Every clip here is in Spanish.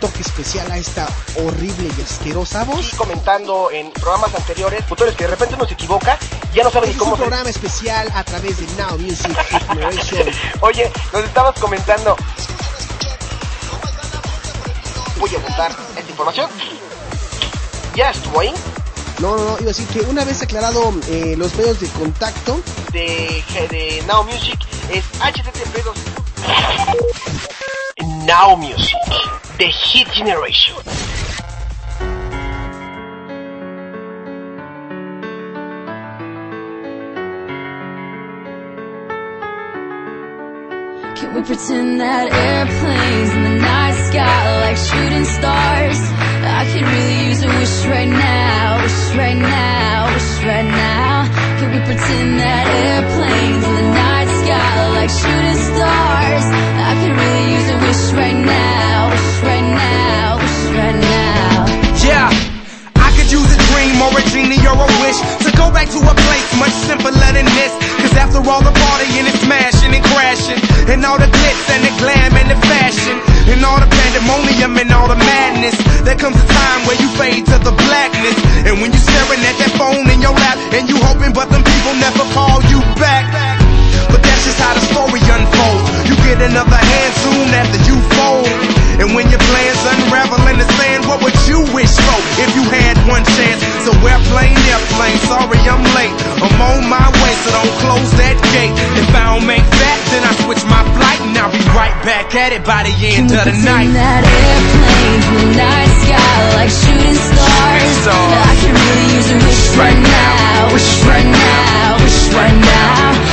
toque especial a esta horrible y asquerosa voz. Y comentando en programas anteriores, futures que de repente uno se equivoca, ya no saben ni cómo. Es un programa especial a través de Now Music. Oye, nos estabas comentando. Voy a apuntar esta información. Ya estuvo ahí. No, no, no, iba a decir que una vez aclarado eh, los medios de contacto de, de Now Music es http Now Music, The Hit Generation. Can we pretend that airplanes in the night sky are like shooting stars? I could really use a wish right now, wish right now, wish right now. Can we pretend that airplanes in the night like shooting stars? I could really use a wish right now, wish right now, wish right now. Yeah, I could use a dream or a genie or a wish to go back to a place much simpler than this. Cause after all the partying and smashing and crashing, and all the glitz and the glam and the fashion, and all the pandemonium and all the madness, there comes a time where you fade to the blackness. And when you're staring at that phone in your lap, and you hoping, but them people never call you back. But that's just how the story unfolds. You get another hand soon after you fold. And when your plans unravel in the sand, what would you wish for if you had one chance? So airplane, airplane, sorry I'm late. I'm on my way, so don't close that gate. If I don't make that, then I switch my flight and I'll be right back at it by the end of the night. that airplanes in the night sky like shooting stars. I can really use a wish right right now, wish right now. Can we pretend that airplanes in the night sky like shooting stars? I can really use a wish right now, wish right now, wish right now.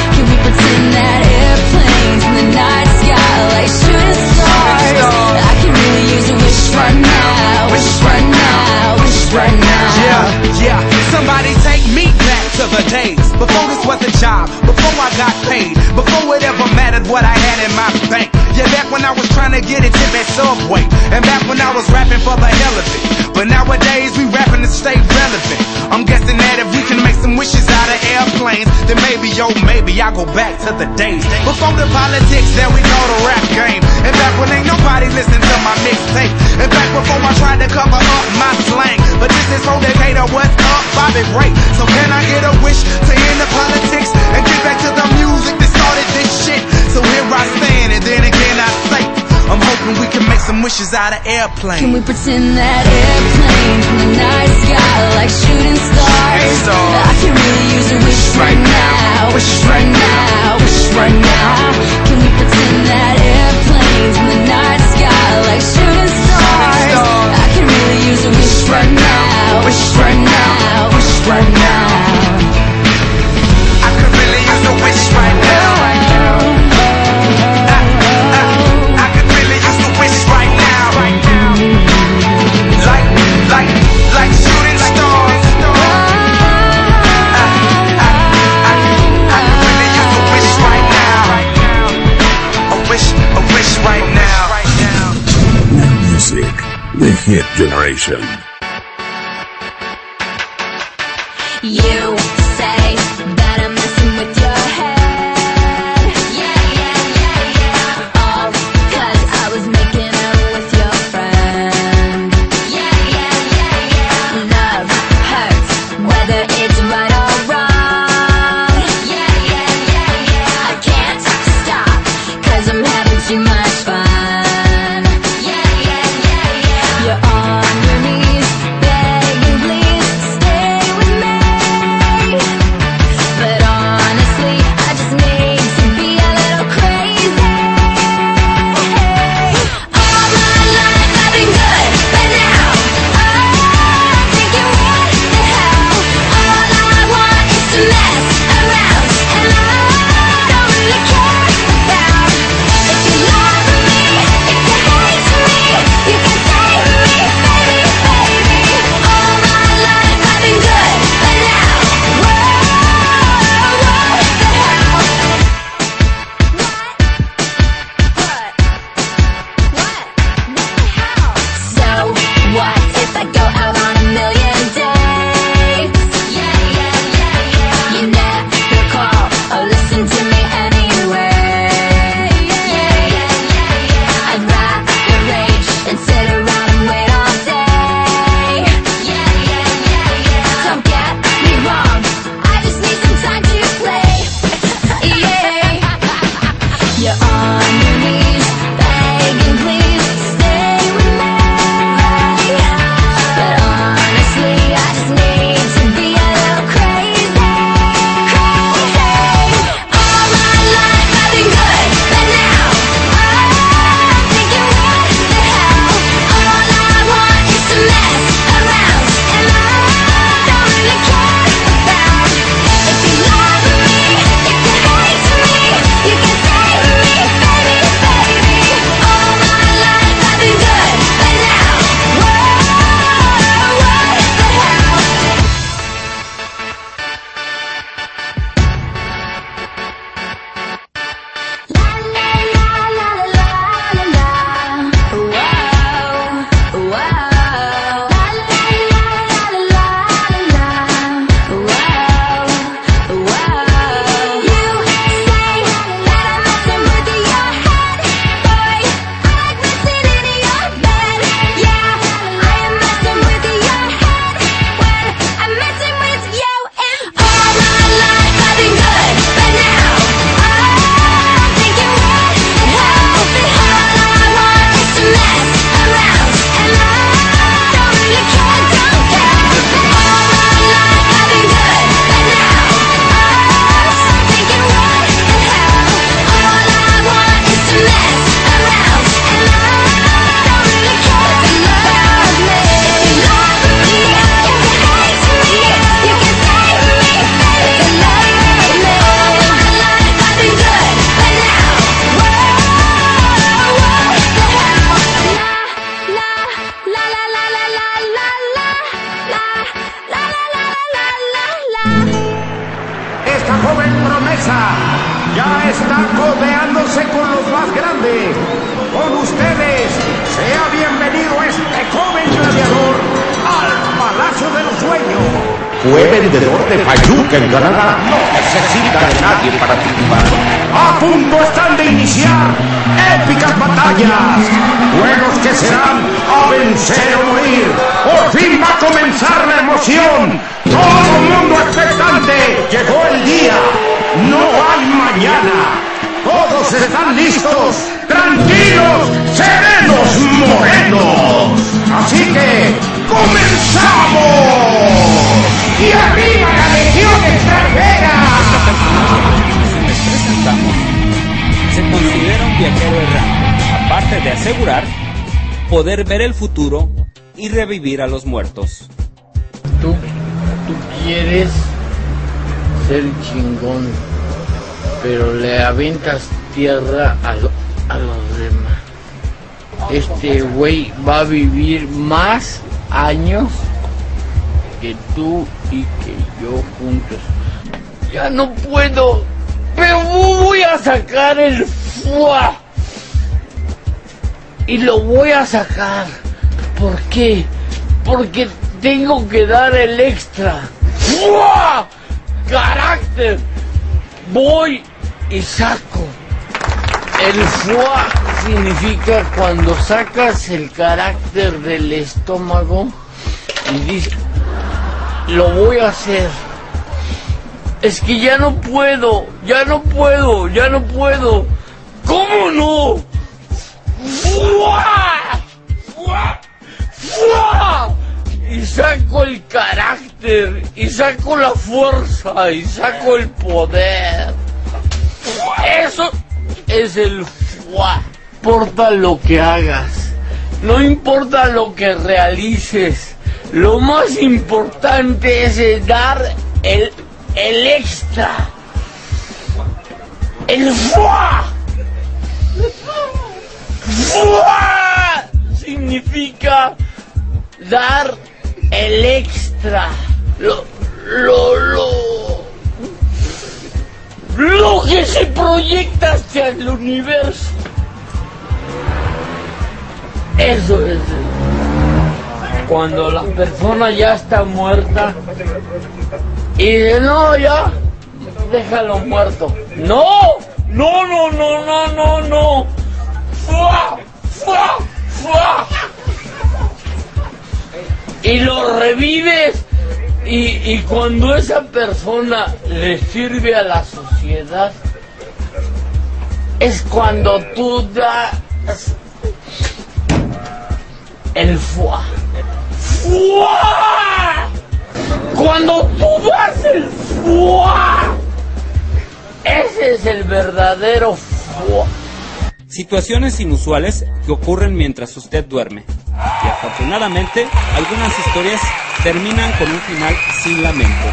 Before this was a job, before I got paid, before it ever mattered what I had in my bank. Yeah, back when I was trying to get a tip at Subway, and back when I was rapping for the hell of it. But nowadays we rapping to stay relevant. Of then maybe, yo, maybe I'll go back to the days before the politics that we call the rap game. And back when ain't nobody listened to my mixtape. And back before I tried to cover up my slang. But this is for Decatur, what's up, Bobby Ray. So can I get a wish to end the politics and get back to the music that started this shit? So here I stand, and then I I'm hoping we can make some wishes out of airplanes. Can we pretend that airplane in the night sky like shooting stars? I can really use a wish right now, wish right now, wish right now. Can we pretend that airplanes in the night sky like shooting stars? I can really use a wish right now, wish right now, wish right now. I could really use a wish right now. The hit generation. You tierra a, lo, a los demás. Este güey va a vivir más años que tú y que yo juntos. Ya no puedo, pero voy a sacar el fuá. Y lo voy a sacar. ¿Por qué? Porque tengo que dar el extra. ¡Fua! Carácter. Voy y saco el foie significa cuando sacas el carácter del estómago y dices, lo voy a hacer. Es que ya no puedo, ya no puedo, ya no puedo. ¿Cómo no? ¡Fua! ¡Fua! ¡Fua! Y saco el carácter, y saco la fuerza, y saco el poder. Es el fuá. Importa lo que hagas, no importa lo que realices, lo más importante es dar el, el extra. El fuá. ¡Fuá! Significa dar el extra. Lo, lo, lo. Lo que se proyecta hacia el universo. Eso es. Cuando la persona ya está muerta y dice, no, ya, déjalo muerto. No, no, no, no, no, no, no. ¡Fua! ¡Fua! Y lo revives y, cuando esa persona le sirve a la sociedad, es cuando tú das el fuá. ¡Fuá! Cuando tú das el fuá, ese es el verdadero fuá. Situaciones inusuales que ocurren mientras usted duerme. Y afortunadamente, algunas historias terminan con un final sin lamento.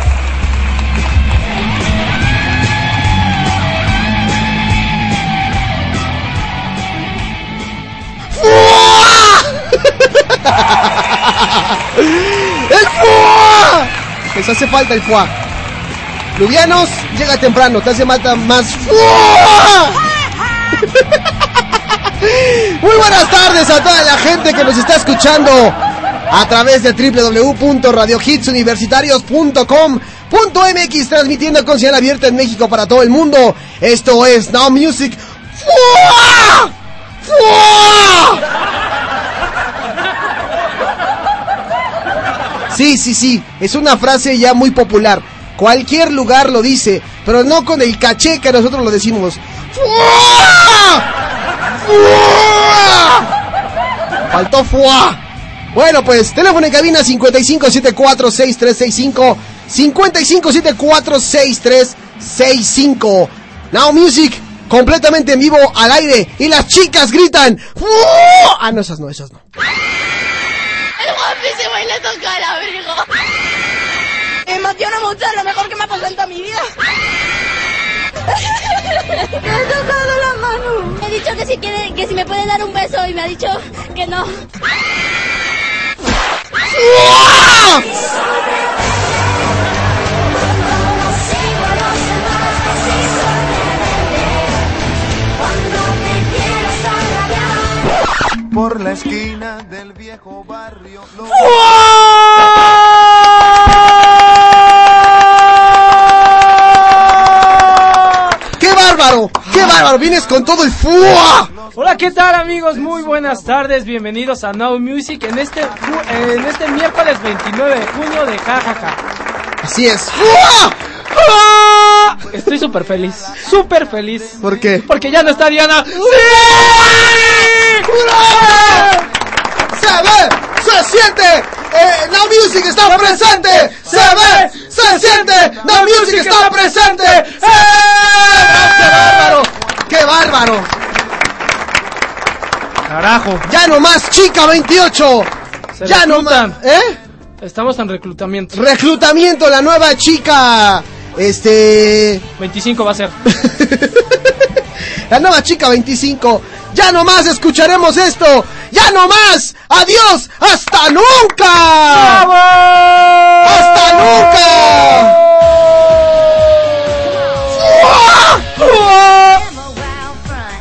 ¡El FUA! Les hace falta el FUA. Lubianos, llega temprano, te hace falta más FUA. Muy buenas tardes a toda la gente que nos está escuchando a través de www.radiohitsuniversitarios.com.mx transmitiendo con señal abierta en México para todo el mundo. Esto es Now Music. ¡Fua! ¡Fua! Sí, sí, sí, es una frase ya muy popular. Cualquier lugar lo dice, pero no con el caché que nosotros lo decimos. ¡Fua! ¡Fua! Faltó fuá. Bueno, pues teléfono en cabina 55746365 55746365. Now Music completamente en vivo al aire y las chicas gritan. ¡Fua! Ah, no, esas no, esas no. Es guapísimo y le toca el abrigo. Me emociona mucho, es lo mejor que me ha pasado en toda mi vida. Me ha tocado la mano. Me ha dicho que si quiere, que si me puede dar un beso y me ha dicho que no. Por la esquina del viejo barrio. lo- ¡Qué bárbaro! ¡Qué bárbaro! Vienes con todo el fuá. Hola, ¿qué tal amigos? Muy buenas tardes, bienvenidos a Now Music en este, en este miércoles 29 de junio de jajaja. Así es. ¡Ah! Estoy súper feliz, súper feliz. ¿Por qué? Porque ya no está Diana. ¡Se ve! ¡Se siente! Eh, Now Music está presente! ¡Se ve! ¡Se siente! Now Music está presente! ¡Eh! ¡Qué bárbaro! ¡Qué bárbaro! Carajo. ¡Ya no más, chica 28! Se ¡Ya no más! reclutan. ¿Eh? Estamos en reclutamiento. Reclutamiento, la nueva chica. Este. 25 va a ser. La nueva chica 25. Ya no más escucharemos esto. Ya no más. Adiós. Hasta nunca. Hasta nunca.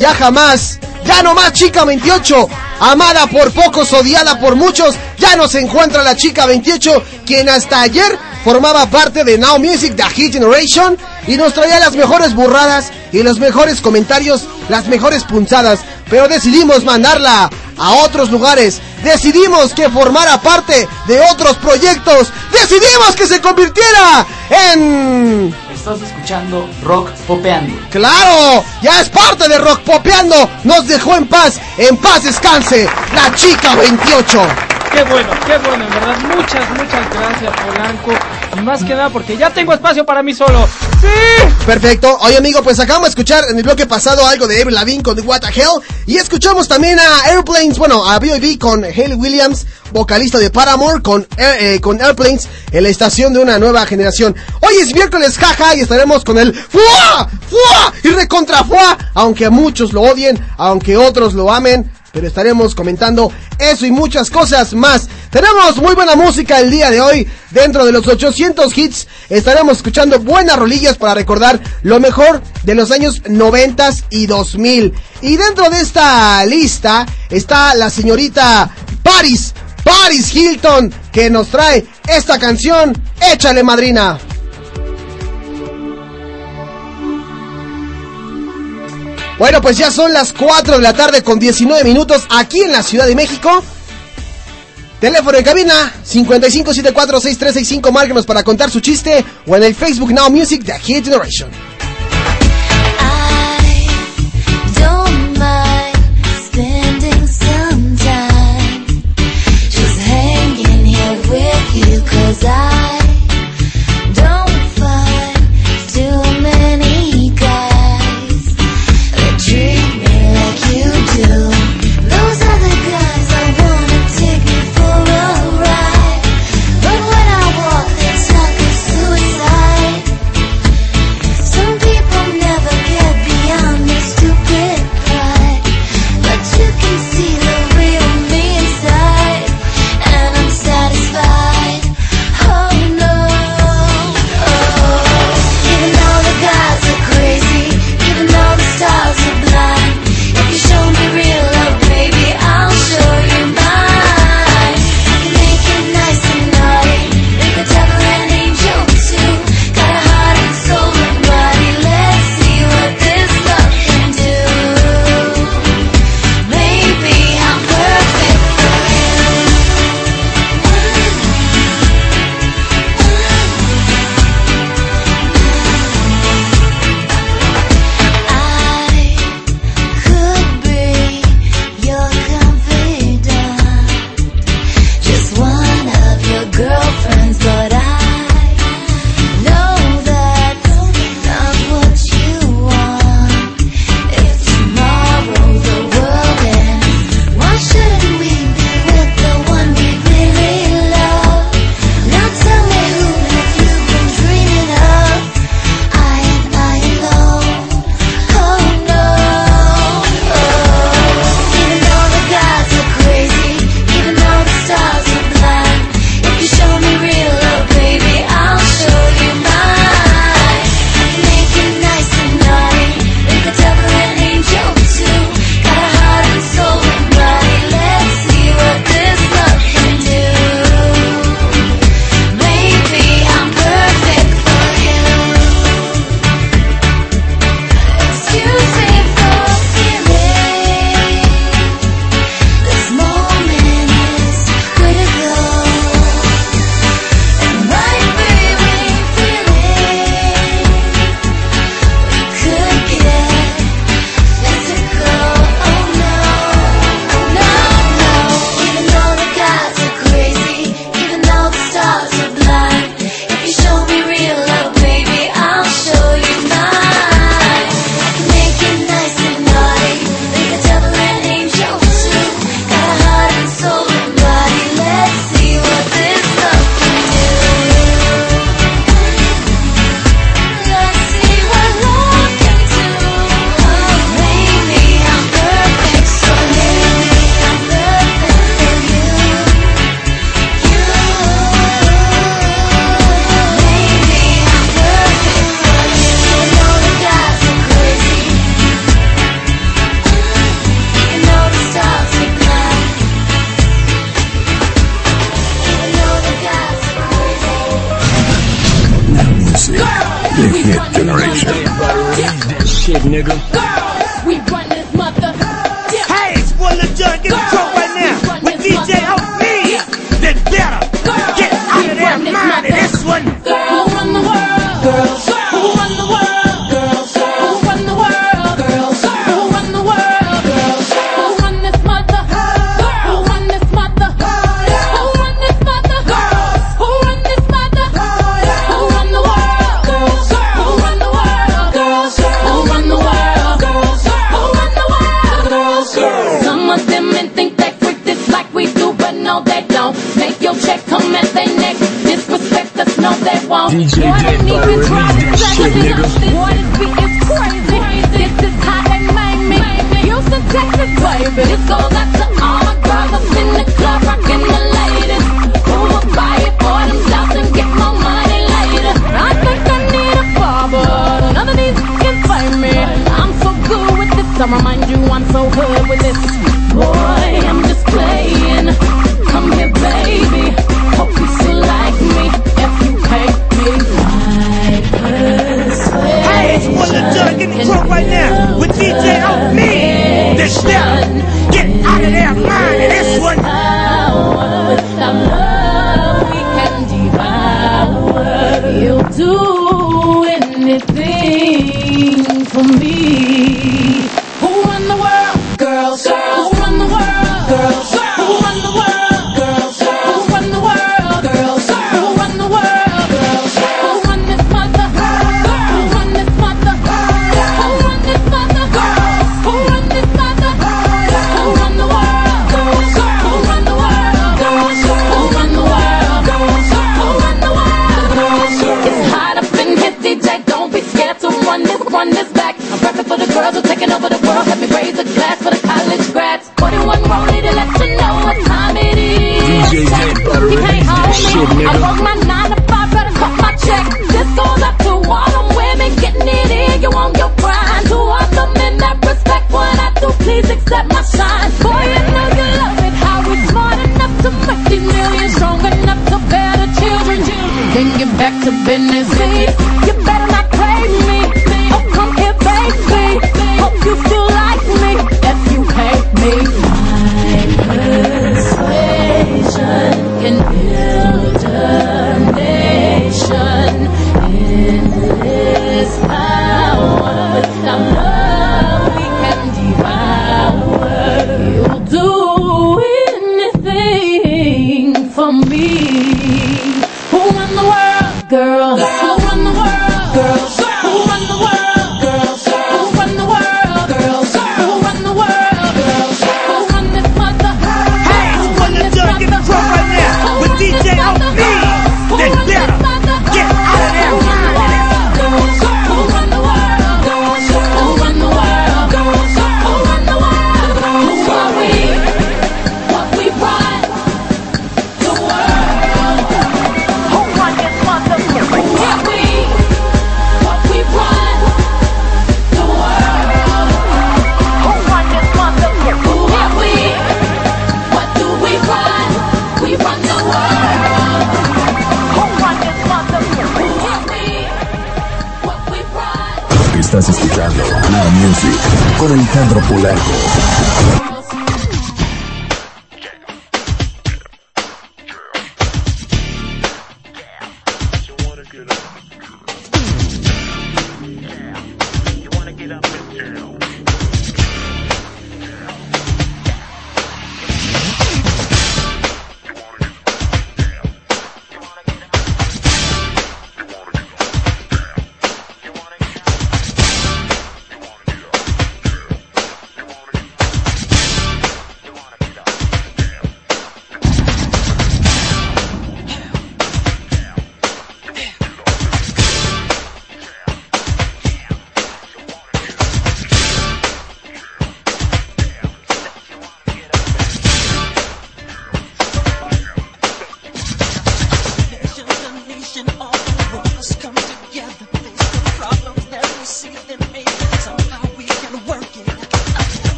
Ya jamás. Ya no más chica 28. Amada por pocos, odiada por muchos. Ya no se encuentra la chica 28, quien hasta ayer formaba parte de Now Music, The Hit Generation, y nos traía las mejores burradas y los mejores comentarios, las mejores punzadas. Pero decidimos mandarla a otros lugares. Decidimos que formara parte de otros proyectos. Decidimos que se convirtiera en... Estás escuchando Rock Popeando. Claro, ya es parte de Rock Popeando. Nos dejó en paz. En paz descanse la chica 28. Qué bueno, qué bueno, en verdad. Muchas, muchas gracias, Polanco. Más que nada porque ya tengo espacio para mí solo. ¡Sí! Perfecto. Oye, amigo, pues acabamos de escuchar en el bloque pasado algo de Avril Lavigne con What the Hell. Y escuchamos también a Airplanes, bueno, a B.O.B. con Haley Williams, vocalista de Paramore, con, eh, con Airplanes, en la estación de una nueva generación. Hoy es miércoles, jaja, y estaremos con el FUA, FUA y recontra FUA. Aunque muchos lo odien, aunque otros lo amen, pero estaremos comentando eso y muchas cosas más. Tenemos muy buena música el día de hoy. Dentro de los 800 hits estaremos escuchando buenas rolillas para recordar lo mejor de los años 90 y 2000. Y dentro de esta lista está la señorita Paris, Paris Hilton, que nos trae esta canción. Échale madrina. Bueno, pues ya son las 4 de la tarde con 19 minutos aquí en la Ciudad de México. Teléfono en cabina 55746365, márquenos para contar su chiste o en el Facebook Now Music de Hit Generation.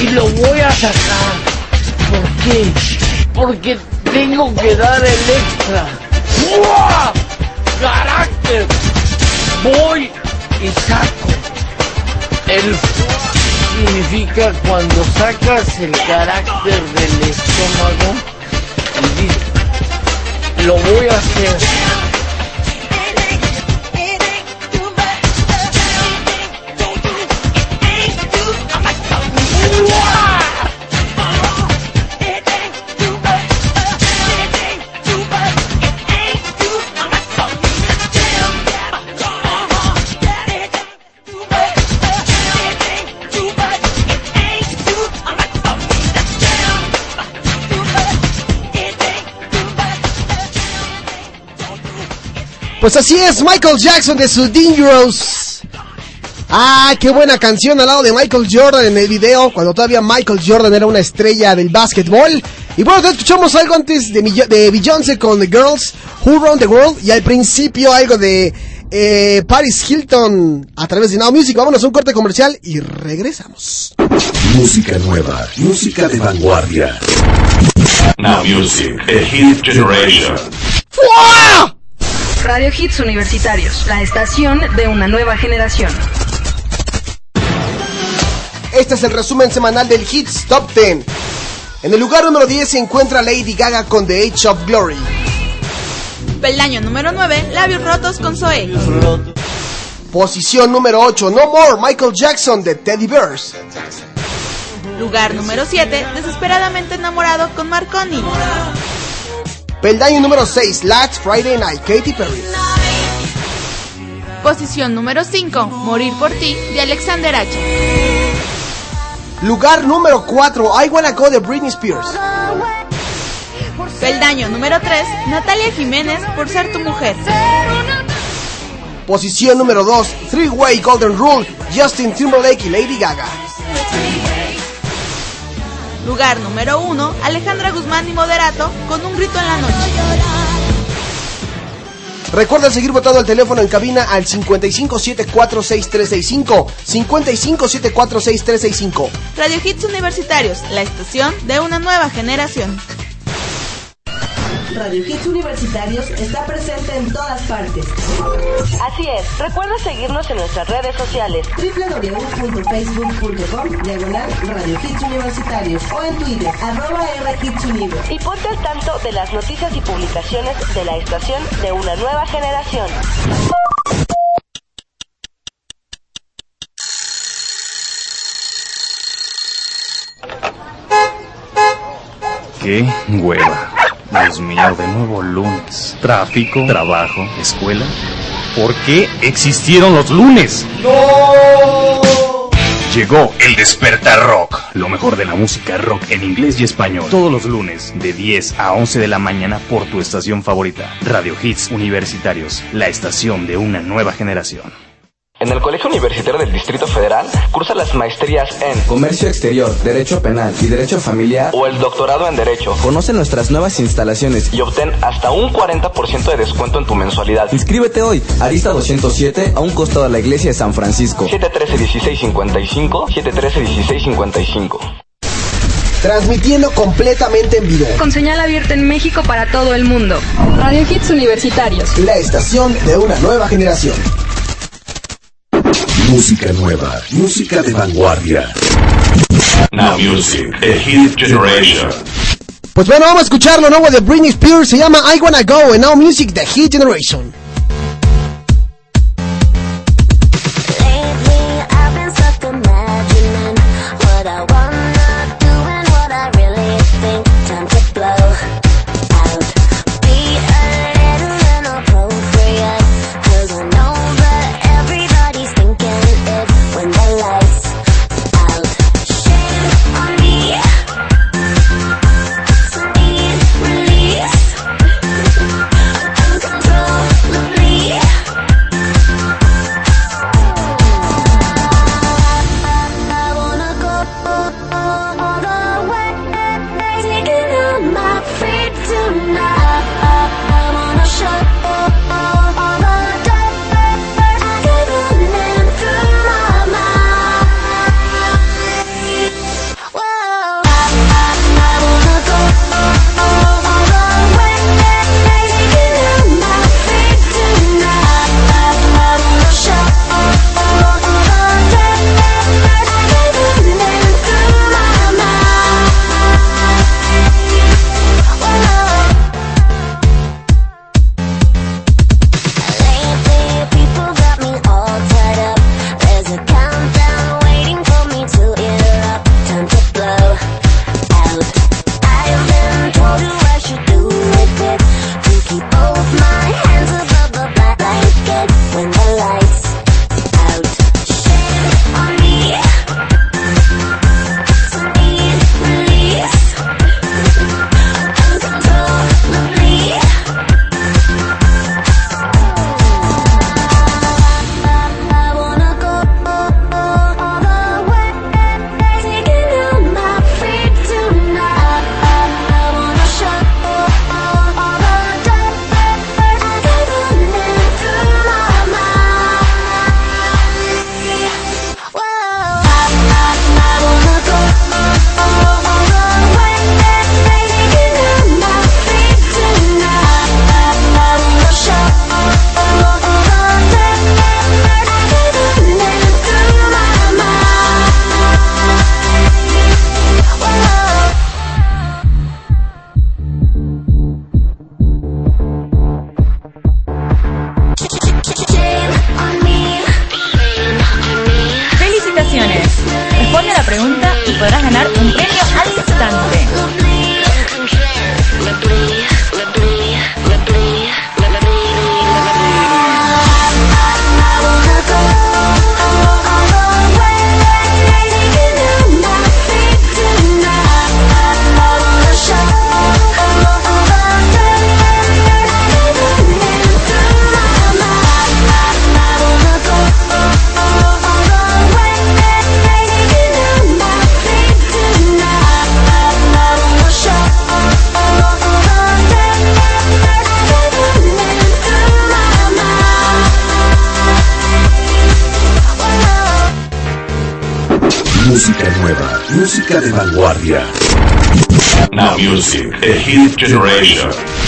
Y lo voy a sacar. ¿Por qué? Porque tengo que dar el extra. ¡Carácter! Voy y saco. El significa cuando sacas el carácter del estómago y dices, lo voy a hacer. Pues así es, Michael Jackson de su Dangerous. Ah, qué buena canción al lado de Michael Jordan en el video, cuando todavía Michael Jordan era una estrella del básquetbol. Y bueno, escuchamos algo antes de, de Beyoncé con The Girls Who Run the World y al principio algo de eh, Paris Hilton a través de Now Music. Vámonos a un corte comercial y regresamos. Música nueva, música de vanguardia. Now Music, a hit generation. Radio Hits Universitarios, la estación de una nueva generación. Este es el resumen semanal del Hits Top 10. En el lugar número 10 se encuentra Lady Gaga con The Age of Glory. Peldaño número 9, labios rotos con Zoe. Posición número 8, No More, Michael Jackson de Teddy Bears. Lugar número 7, desesperadamente enamorado con Marconi. Peldaño número 6, Last Friday Night, Katy Perry. Posición número 5, morir por ti de Alexander H. Lugar número 4, I Wanna Go de Britney Spears. Peldaño número 3, Natalia Jiménez por ser tu mujer. Posición número 2, Three Way Golden Rule, Justin Timberlake y Lady Gaga. Lugar número 1, Alejandra Guzmán y Moderato con un grito en la noche. Recuerda seguir votando al teléfono en cabina al 55746365. 55746365. Radio Hits Universitarios, la estación de una nueva generación. Radio Hits Universitarios está presente en todas partes. Así es, recuerda seguirnos en nuestras redes sociales. www.facebook.com diagonal Radio Hits Universitarios o en Twitter arroba R Hits Univer. Y ponte al tanto de las noticias y publicaciones de la estación de una nueva generación. ¡Qué hueva! Dios mío, de nuevo lunes. Tráfico, trabajo, escuela. ¿Por qué existieron los lunes? Llegó el Despertar Rock, lo mejor de la música rock en inglés y español. Todos los lunes, de 10 a 11 de la mañana por tu estación favorita. Radio Hits Universitarios, la estación de una nueva generación. En el Colegio Universitario del Distrito Federal cursa las maestrías en Comercio Exterior, Derecho Penal y Derecho Familiar. o el doctorado en Derecho Conoce nuestras nuevas instalaciones. y obtén hasta un 40% de descuento en tu mensualidad. Inscríbete hoy, Arista 207, a un costado de la iglesia de San Francisco. 713-1655, 713-1655. Transmitiendo completamente en vivo. Con señal abierta en México para todo el mundo. Radio Hits Universitarios. La estación de una nueva generación. Música nueva, música de vanguardia. Now Music, The Hit Generation. Pues bueno, vamos a escuchar lo nuevo de Britney Spears, se llama I Wanna Go, en Now Music, The Hit Generation. music, a hit generation.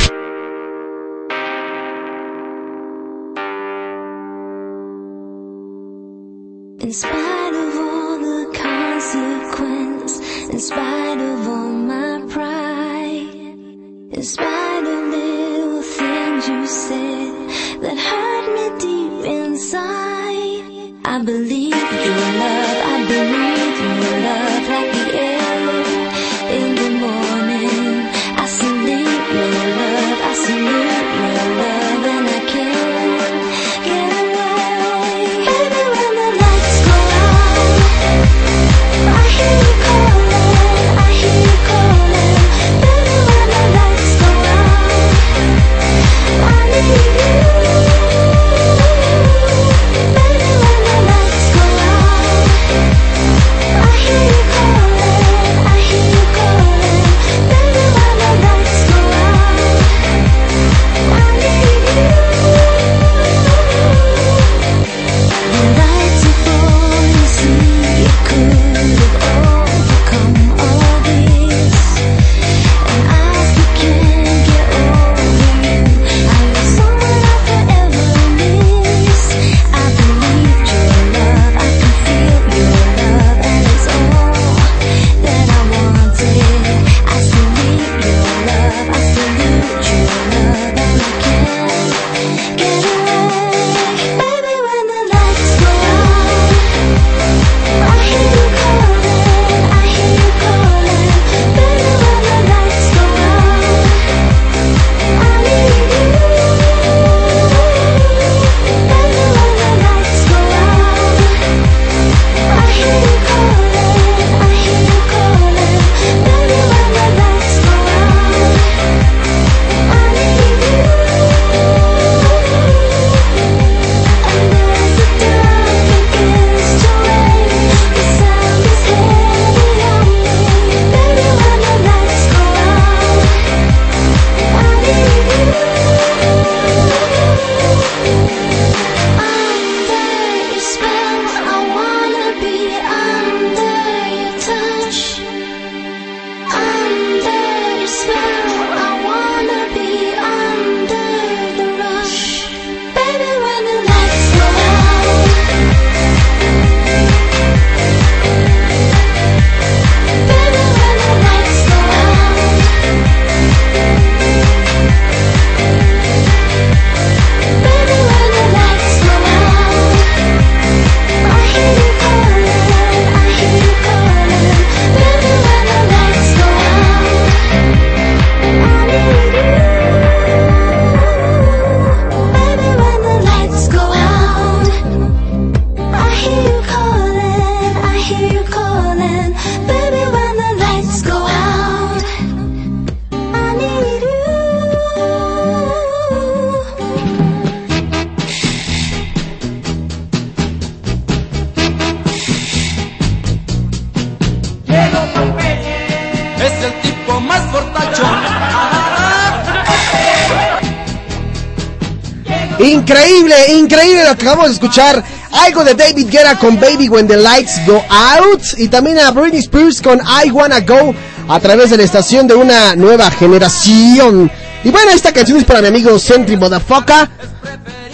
Increíble, lo que acabamos de escuchar. Algo de David Guerra con Baby When the Lights Go Out. Y también a Britney Spears con I Wanna Go a través de la estación de una nueva generación. Y bueno, esta canción es para mi amigo Sentry Motherfucker.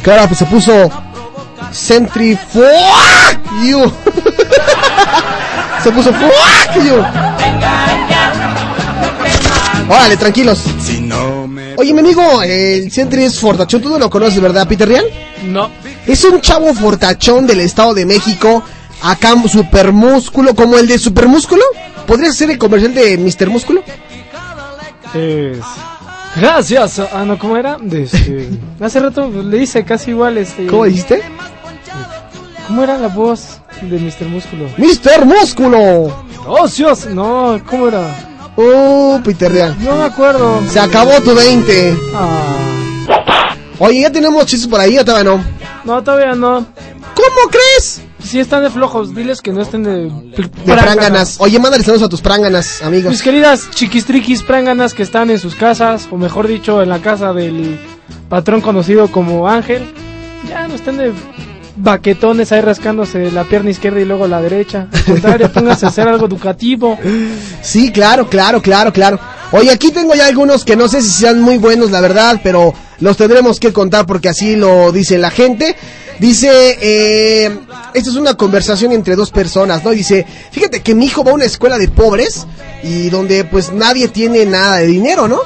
Que ahora pues, se puso Sentry Fuck You. se puso Fuck You. Órale, tranquilos. Oye, mi amigo, el Sentry es fortachón. ¿Tú no lo conoces, verdad, Peter Real? No. Es un chavo fortachón del Estado de México. Acá, super músculo, como el de Super Músculo. ¿Podría ser el comercial de Mr. Músculo? Es... Gracias. Ah, no, ¿cómo era? Este- Hace rato le hice casi igual. Este... ¿Cómo dijiste? ¿Cómo era la voz de Mr. Músculo? ¡Mr. Músculo! ¡Ocios! No, ¿cómo era? Oh, Peter Real. No me acuerdo. Se acabó tu 20. Ah. Oye, ya tenemos chistes por ahí, ¿o todavía no? No, todavía no. ¿Cómo crees? Si están de flojos, diles que no estén de... De pránganas. Oye, mándale saludos a tus pránganas, amigos. Mis queridas chiquistriquis pránganas que están en sus casas, o mejor dicho, en la casa del patrón conocido como Ángel, ya no estén de baquetones ahí rascándose la pierna izquierda y luego la derecha. Al contrario, pónganse a hacer algo educativo. Sí, claro, claro, claro, claro. Oye, aquí tengo ya algunos que no sé si sean muy buenos, la verdad, pero los tendremos que contar porque así lo dice la gente. Dice, eh, esto es una conversación entre dos personas, ¿no? Dice, fíjate que mi hijo va a una escuela de pobres y donde pues nadie tiene nada de dinero, ¿no?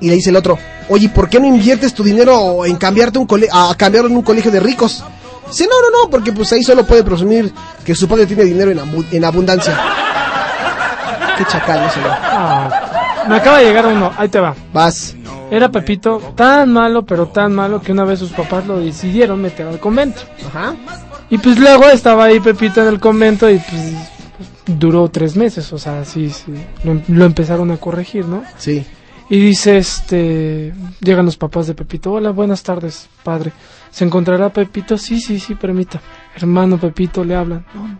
Y le dice el otro, oye, ¿por qué no inviertes tu dinero en cambiarte un cole a cambiarlo en un colegio de ricos? Dice, no, no, no, porque pues ahí solo puede presumir que su padre tiene dinero en, abu- en abundancia. Qué chacal ¿no? Ah, me acaba de llegar uno, ahí te va. Vas. Era Pepito tan malo, pero tan malo que una vez sus papás lo decidieron meter al convento. Ajá. Y pues luego estaba ahí Pepito en el convento y pues, pues, duró tres meses, o sea, sí, sí, lo, lo empezaron a corregir, ¿no? Sí. Y dice, este, llegan los papás de Pepito, hola, buenas tardes, padre. ¿Se encontrará Pepito? Sí, sí, sí, permita. Hermano Pepito, le hablan. No.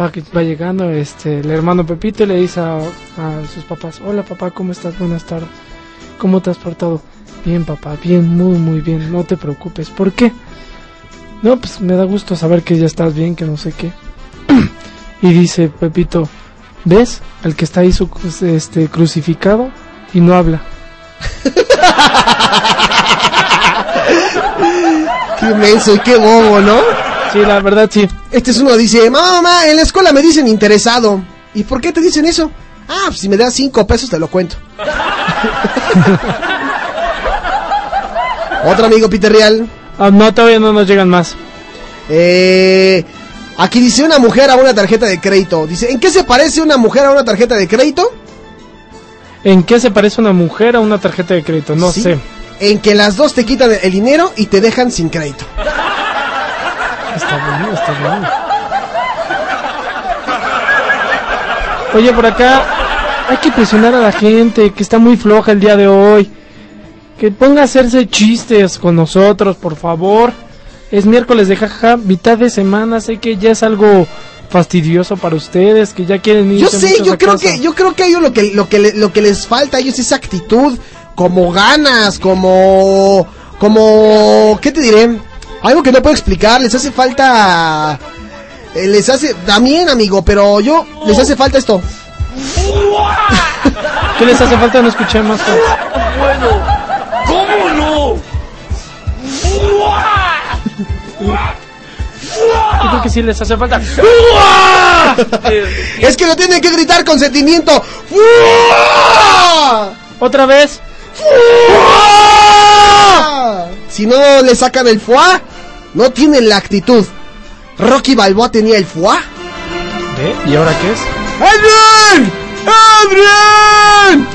Va, llegando, este, el hermano Pepito le dice a, sus papás, hola papá, ¿cómo estás? Buenas tardes. ¿Cómo te has portado? Bien, papá, bien, muy, muy bien, no te preocupes. ¿Por qué? No, pues me da gusto saber que ya estás bien, que no sé qué. y dice Pepito, ¿ves? El que está ahí su, este, crucificado y no habla. Qué menso y qué bobo, ¿no? Sí, la verdad sí. Este es uno dice, mamá, mamá, en la escuela me dicen interesado. ¿Y por qué te dicen eso? Ah, pues si me das cinco pesos te lo cuento. Otro amigo Peter Real. Ah, no, todavía no nos llegan más. Eh, aquí dice una mujer a una tarjeta de crédito. Dice, ¿en qué se parece una mujer a una tarjeta de crédito? ¿En qué se parece una mujer a una tarjeta de crédito? No Sí. sé. En que las dos te quitan el dinero y te dejan sin crédito. Está está. Oye, por acá hay que presionar a la gente que está muy floja el día de hoy. Que ponga a hacerse chistes con nosotros, por favor. Es miércoles de jajaja, mitad de semana. Sé que ya es algo fastidioso para ustedes, que ya quieren ir. Yo sé, yo creo que, yo creo que a ellos lo que, lo que, le- lo que les falta a ellos es actitud, como ganas, como, como, ¿qué te diré? Algo que no puedo explicar, les hace falta, eh, les hace, también amigo, pero yo, les hace falta esto. ¿Qué les hace falta? No escuché más. Bueno, ¿cómo no? Yo creo que sí les hace falta. es que lo tienen que gritar con sentimiento. Otra vez. Si no le sacan el foie, no tienen la actitud. Rocky Balboa tenía el foie. ¿Ve? ¿Y ahora qué es? ¡Adrián! ¡Adrián!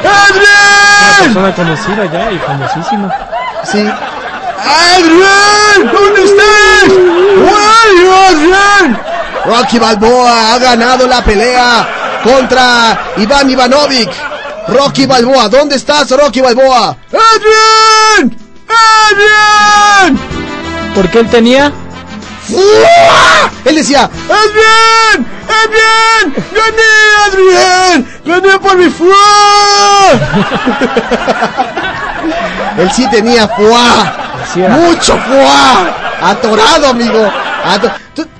Una ¡Adrián! persona conocida ya y famosísima. Sí. ¡Adrián! ¿Dónde estás? ¡Ay, Adrián! Rocky Balboa ha ganado la pelea contra Iván Ivanovic. Rocky Balboa, ¿dónde estás, Rocky Balboa? ¡Adrián! ¡Adrián! Porque él tenía. ¡Fua! Él decía, ¡Adrián! ¡Adrián! ¡Gané, Adrián! ¡Gané por mi fuá! Él sí tenía fuá. Mucho foie. Atorado, amigo.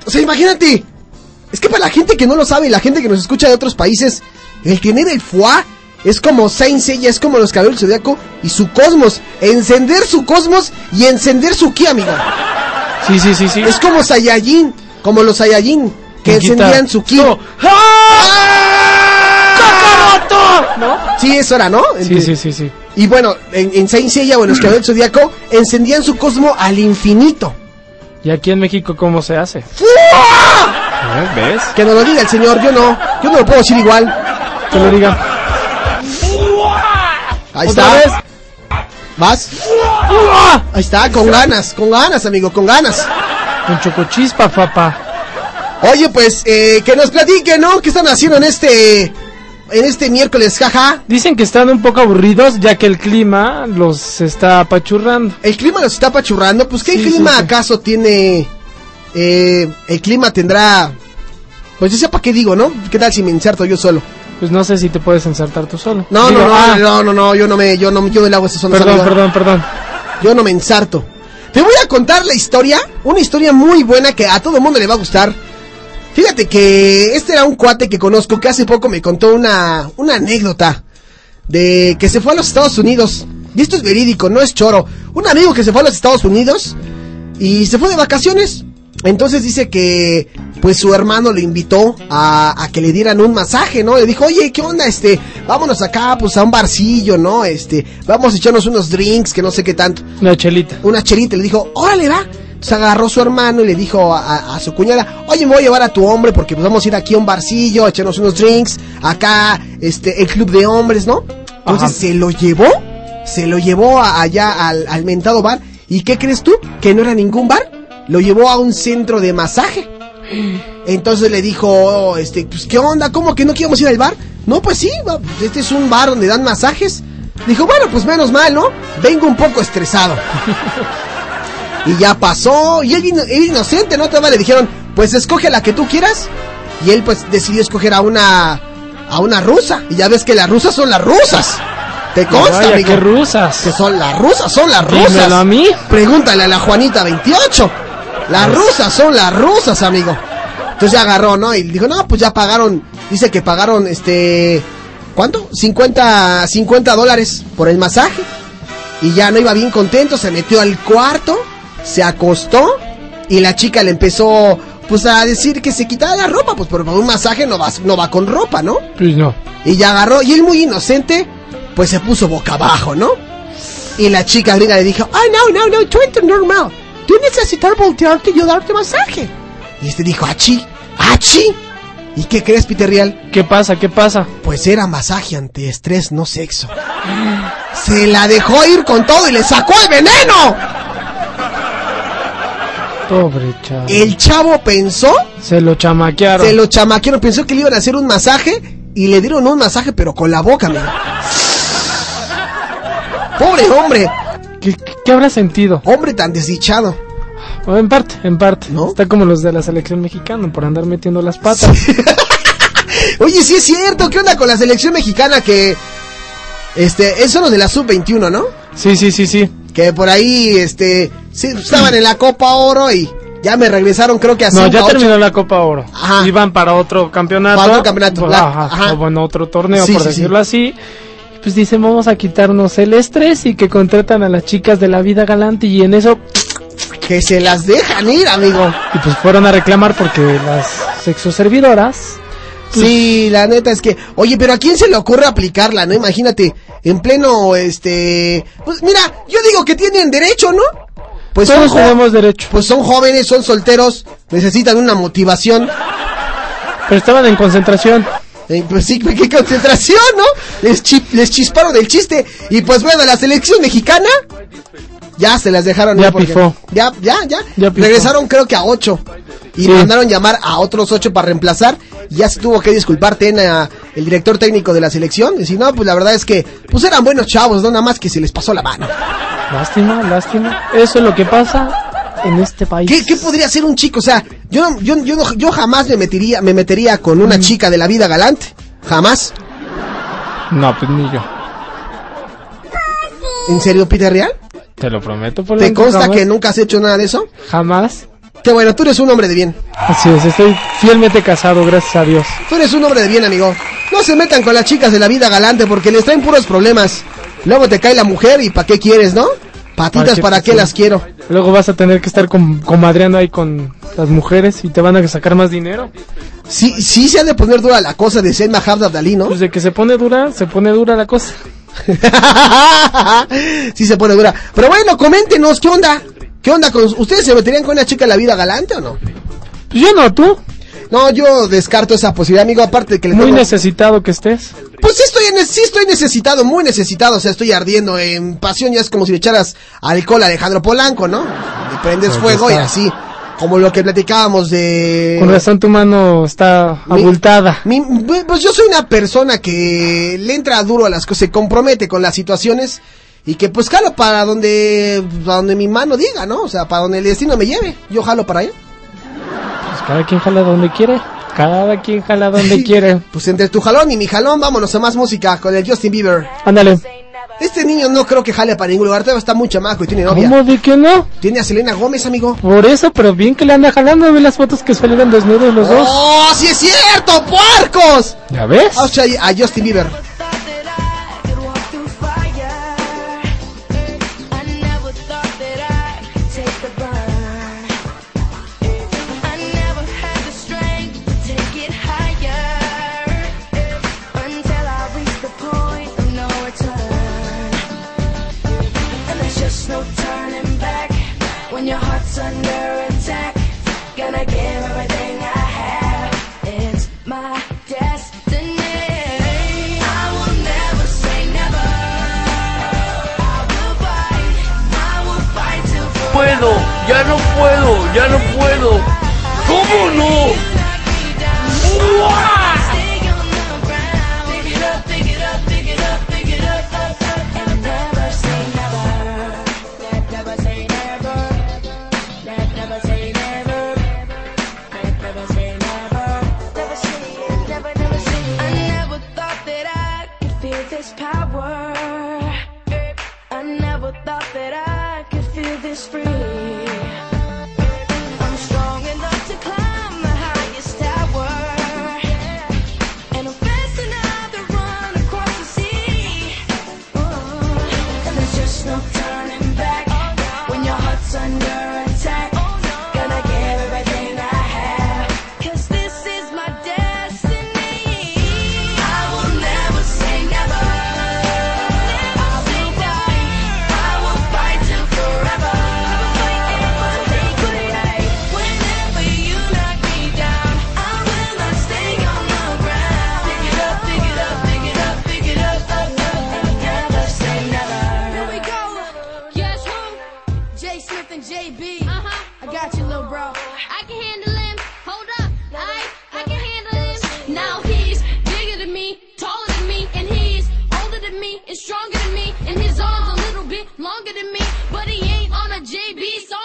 O sea, imagínate. Es que para la gente que no lo sabe y la gente que nos escucha de otros países, el tener el foie es como Saint Seiya, es como los caballeros zodiaco y su cosmos. Encender su cosmos y encender su ki, amigo. Sí, sí, sí, sí. Es como Saiyajin, como los Saiyajin, que encendían su ki. No. ¡Kakaroto! ¿No? Sí, eso era, ¿no? Sí, sí, sí, sí. Y bueno, en, en Saint Seiya o en los caballeros zodiaco, encendían su cosmo al infinito. ¿Y aquí en México cómo se hace? ¿Eh? ¿Ves? Que nos lo diga el señor, yo no. Yo no lo puedo decir igual. Que lo diga. Ahí ¿Otra está. vez? ¿Vas? Ahí está, con ganas, con ganas, amigo, con ganas. Con chocochispa, papá. Oye, pues, eh, que nos platique, ¿no? ¿Qué están haciendo en este, en este miércoles, jaja? Dicen que están un poco aburridos ya que el clima los está apachurrando. El clima los está apachurrando, pues, ¿qué Sí, clima sí, sí. acaso tiene? Eh, el clima tendrá, pues, yo sé para qué digo, ¿no? ¿Qué tal si me inserto yo solo? Pues no sé si te puedes ensartar tú solo. No, Digo, no, no, ah, no, no, no, yo no me, yo no, yo no le hago Perdón, perdón, perdón. Yo no me ensarto. Te voy a contar la historia, una historia muy buena que a todo el mundo le va a gustar. Fíjate que este era un cuate que conozco que hace poco me contó una, una anécdota de que se fue a los Estados Unidos. Y esto es verídico, no es choro. Un amigo que se fue a los Estados Unidos y se fue de vacaciones. Entonces dice que pues su hermano le invitó a, a que le dieran un masaje, ¿no? Le dijo, oye, ¿qué onda? Este, vámonos acá, pues a un barcillo, ¿no? Este, vamos a echarnos unos drinks, que no sé qué tanto. Una chelita. Una chelita, le dijo, órale, va. Entonces agarró su hermano y le dijo a, a- a su cuñada, oye, me voy a llevar a tu hombre porque pues vamos a ir aquí a un barcillo, a echarnos unos drinks, acá, este, el club de hombres, ¿no? Entonces Ajá. se lo llevó, se lo llevó a- allá al, al mentado bar. ¿Y qué crees tú? Que no era ningún bar. Lo llevó a un centro de masaje. Entonces le dijo, oh, este, pues, ¿qué onda? ¿Cómo que no queríamos ir al bar? No, pues sí, va, este es un bar donde dan masajes. Dijo, bueno, pues menos mal, ¿no? Vengo un poco estresado. y ya pasó, y él, vino- él inocente, ¿no? Todavía le dijeron, pues escoge la que tú quieras. Y él pues decidió escoger a una, a una rusa. Y ya ves que las rusas son las rusas. Te consta, Vaya, amigo. qué rusas. Que son las rusas, son las rusas. Dímelo a mí. Pregúntale a la Juanita 28. Las rusas son las rusas, amigo. Entonces ya agarró, ¿no? Y dijo, no, pues ya pagaron. Dice que pagaron, este. ¿Cuánto? 50, 50 dólares por el masaje. Y ya no iba bien contento, se metió al cuarto, se acostó. Y la chica le empezó, pues a decir que se quitara la ropa, pues por un masaje no va, no va con ropa, ¿no? Pues no. Y ya agarró, y él muy inocente, pues se puso boca abajo, ¿no? Y la chica gringa le dijo, ah, no, no, no, tú eres normal. Tú necesitas voltearte y yo darte masaje. Y este dijo, achi, achi. ¿Y qué crees, Peter Real? ¿Qué pasa? ¿Qué pasa? Pues era masaje ante estrés, no sexo. Se la dejó ir con todo y le sacó el veneno. Pobre chavo. El chavo pensó, Se lo chamaquearon. se lo chamaquearon, pensó que le iban a hacer un masaje y le dieron un masaje pero con la boca, amigo. Pobre hombre, ¿Qué, qué- habrá sentido? hombre tan desdichado. O en parte, en parte. Está como los de la selección mexicana por andar metiendo las patas. Oye, sí es cierto, ¿qué onda con la selección mexicana que este, son los de la sub-21, ¿no? Sí, sí, sí, sí. Que por ahí este sí, estaban en la Copa Oro y ya me regresaron creo que a No, ya terminó la Copa Oro. Iban para otro campeonato. Para otro campeonato, Pues, la- ajá, ajá. o bueno, otro torneo, Sí, por sí, decirlo así. Pues dicen, vamos a quitarnos el estrés y que contratan a las chicas de la vida galante y en eso... Que se las dejan ir, amigo. Y pues fueron a reclamar porque las sexoservidoras... Sí, la neta es que, oye, pero ¿a quién se le ocurre aplicarla, no? Imagínate, en pleno, este, pues mira, yo digo que tienen derecho, ¿no? Pues Todos tenemos derecho. Pues son jóvenes, son solteros, necesitan una motivación. Pero estaban en concentración. Eh, pues sí, qué concentración, ¿no? Les, chi- les chisparon el chiste. Y pues bueno, la selección mexicana ya se las dejaron Ya pifó. Ya, ya, ya. Regresaron creo que a ocho. Y Sí. mandaron llamar a otros ocho para reemplazar. Y ya se tuvo que disculpar Tena, el director técnico de la selección. Y decir, no, pues la verdad es que pues eran buenos chavos, no nada más que se les pasó la mano. Lástima, lástima. Eso es lo que pasa en este país. ¿Qué, qué podría hacer un chico? O sea, yo, no- yo, yo, no- yo jamás me metería, me metería con una chica de la vida galante. Jamás. No, pues ni yo. ¿En serio, Peter Real? Te lo prometo, ¿Te Polanco. consta jamás- que nunca has hecho nada de eso? Jamás. Qué bueno, tú eres un hombre de bien. Así es, estoy fielmente casado, gracias a Dios. Tú eres un hombre de bien, amigo. No se metan con las chicas de la vida galante porque les traen puros problemas. Luego te cae la mujer y ¿para qué quieres, no? Patitas, qué ¿para qué las quiero? Luego vas a tener que estar com- comadreando ahí con las mujeres y te van a sacar más dinero. Sí, sí se ha de poner dura la cosa de Selma Habdab Dalí, ¿no? Pues de que se pone dura, se pone dura la cosa. sí se pone dura. Pero bueno, coméntenos, ¿qué onda? ¿Qué onda con ustedes? ¿Se meterían con una chica de la vida galante o no? Pues yo no, tú. No, yo descarto esa posibilidad, amigo, aparte de que le Muy tengo- necesitado que estés. Pues sí estoy, en, sí estoy necesitado, muy necesitado, o sea, estoy ardiendo en pasión, ya es como si le echaras alcohol a Alejandro Polanco, ¿no? Le prendes Pues fuego y así, como lo que platicábamos de... Con razón tu mano está Mi- abultada. Mi- pues yo soy una persona que le entra duro a las cosas, se compromete con las situaciones y que pues jalo para donde, para donde mi mano diga, ¿no? O sea, para donde el destino me lleve, yo jalo para allá. Pues cada quien jala donde quiere. Cada quien jala donde quiere. Pues entre tu jalón y mi jalón, vámonos a más música con el Justin Bieber. Ándale. Este niño no creo que jale para ningún lugar, todavía está muy chamaco y tiene novia. ¿Cómo de que no? Tiene a Selena Gómez, amigo. Por eso, pero bien que le anda jalando. Ve las fotos que salieron desnudos los dos. ¡Oh, sí es cierto, puercos! ¿Ya ves? Vamos a escuchar a Justin Bieber. Ya no puedo, ya no puedo. ¿Cómo no? This power. is free. Me stronger than me. And his arms a little bit longer than me, but he ain't on a JB song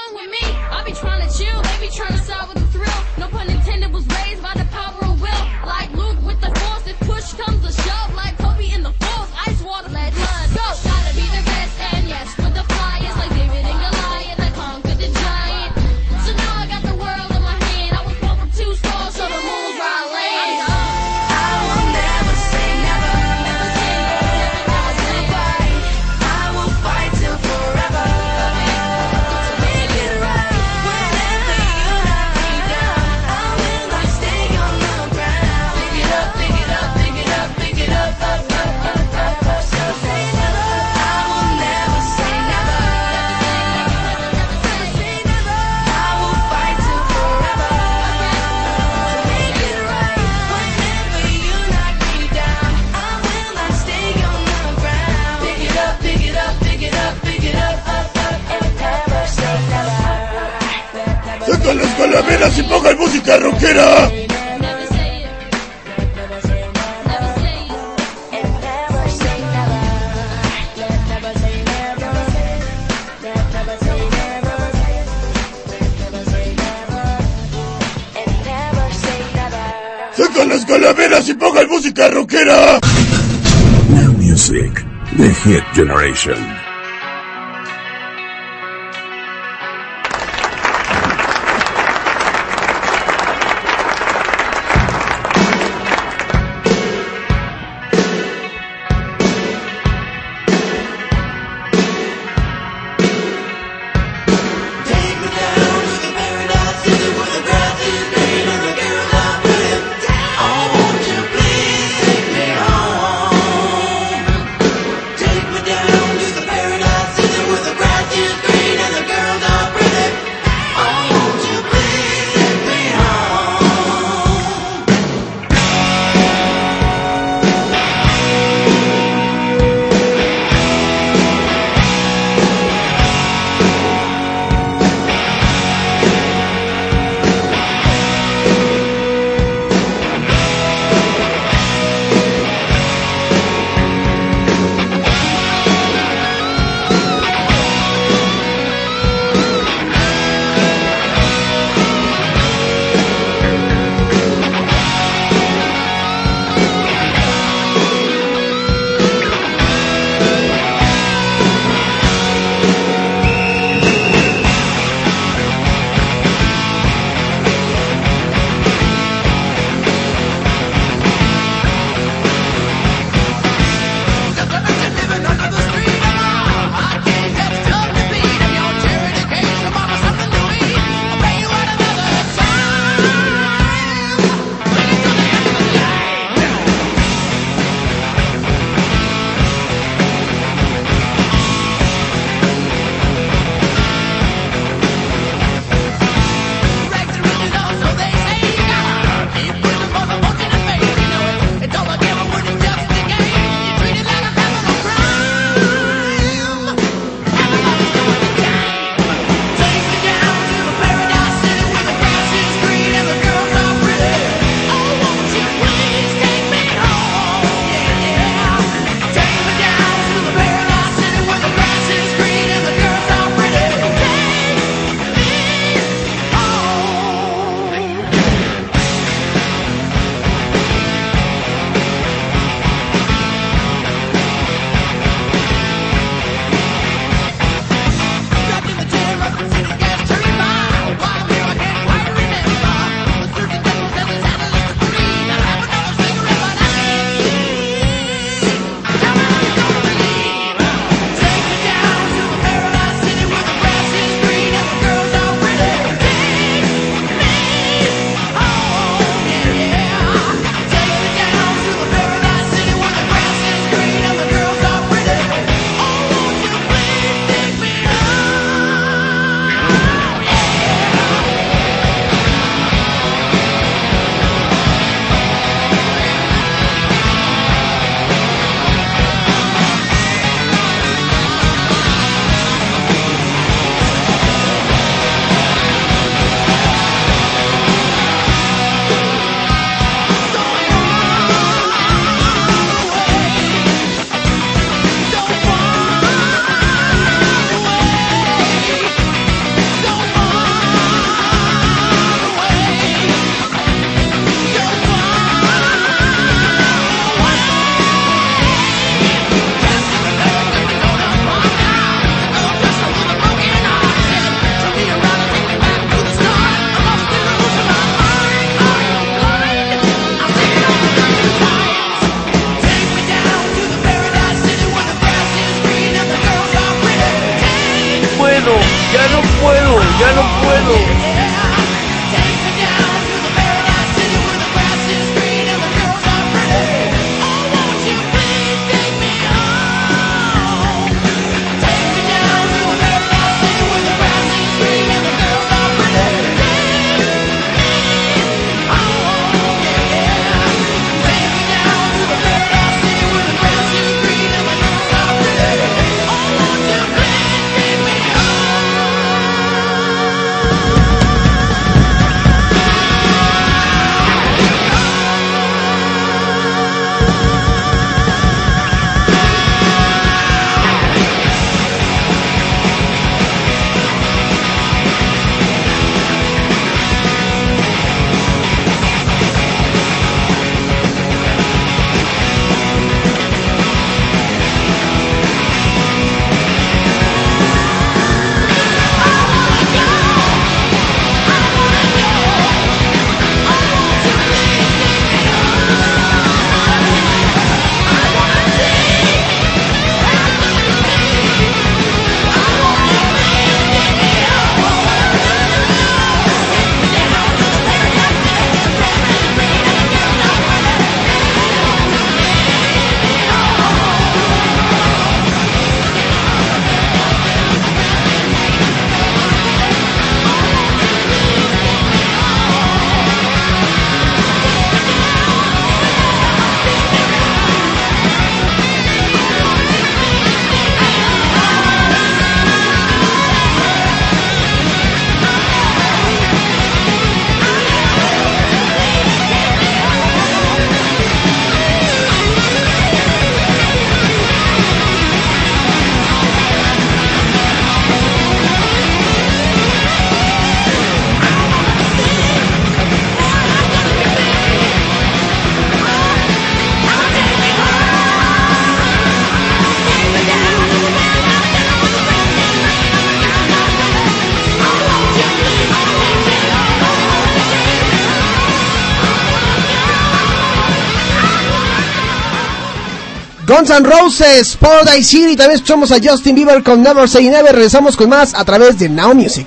Saca las calaveras y ponga música rockera. Saca las calaveras y ponga música rockera. Now Music, The Hit Generation. Guns N' Roses, Paradise City. También escuchamos a Justin Bieber con Never Say Never. Regresamos con más a través de Now Music.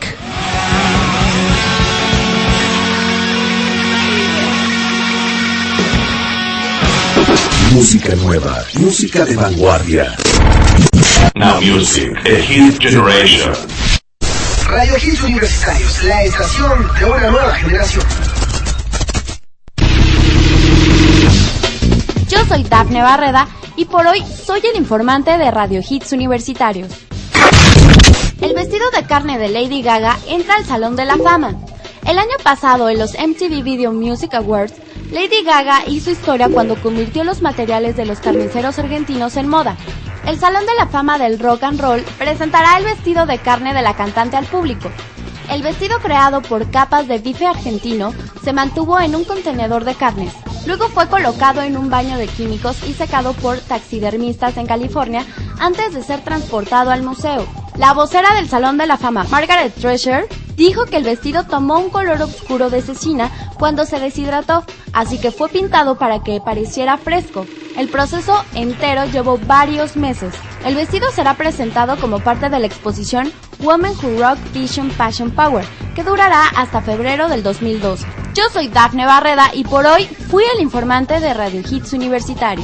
Música nueva, música de vanguardia. Now Music, The Hit Generation. Radio Hits Universitarios, la estación de una nueva generación. Yo soy Dafne Barreda y por hoy soy el informante de Radio Hits Universitarios. El vestido de carne de Lady Gaga entra al Salón de la Fama. El año pasado, en los MTV Video Music Awards, Lady Gaga hizo historia cuando convirtió los materiales de los carniceros argentinos en moda. El Salón de la Fama del Rock and Roll presentará el vestido de carne de la cantante al público. El vestido creado por capas de bife argentino se mantuvo en un contenedor de carnes. Luego fue colocado en un baño de químicos y secado por taxidermistas en California antes de ser transportado al museo. La vocera del Salón de la Fama, Margaret Treasure, dijo que el vestido tomó un color oscuro de cecina cuando se deshidrató, así que fue pintado para que pareciera fresco. El proceso entero llevó varios meses. El vestido será presentado como parte de la exposición Women Who Rock Vision Passion Power, que durará hasta febrero del 2012. Yo soy Dafne Barreda y por hoy fui el informante de Radio Hits Universitario.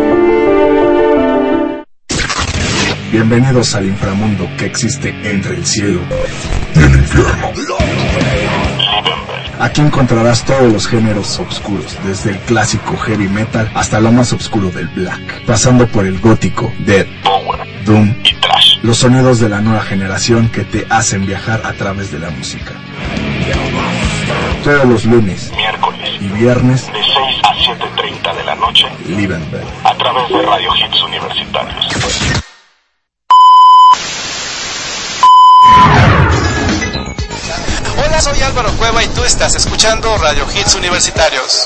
Bienvenidos al inframundo que existe entre el cielo y el infierno. Aquí encontrarás todos los géneros oscuros, desde el clásico heavy metal hasta lo más oscuro del black, pasando por el gótico, death, power, doom y trash. Los sonidos de la nueva generación que te hacen viajar a través de la música. Todos los lunes, Miércoles, y viernes, de 6 a 7.30 de la noche, a través de Radio Hits Universitarios. Álvaro Cueva y tú estás escuchando Radio Hits Universitarios.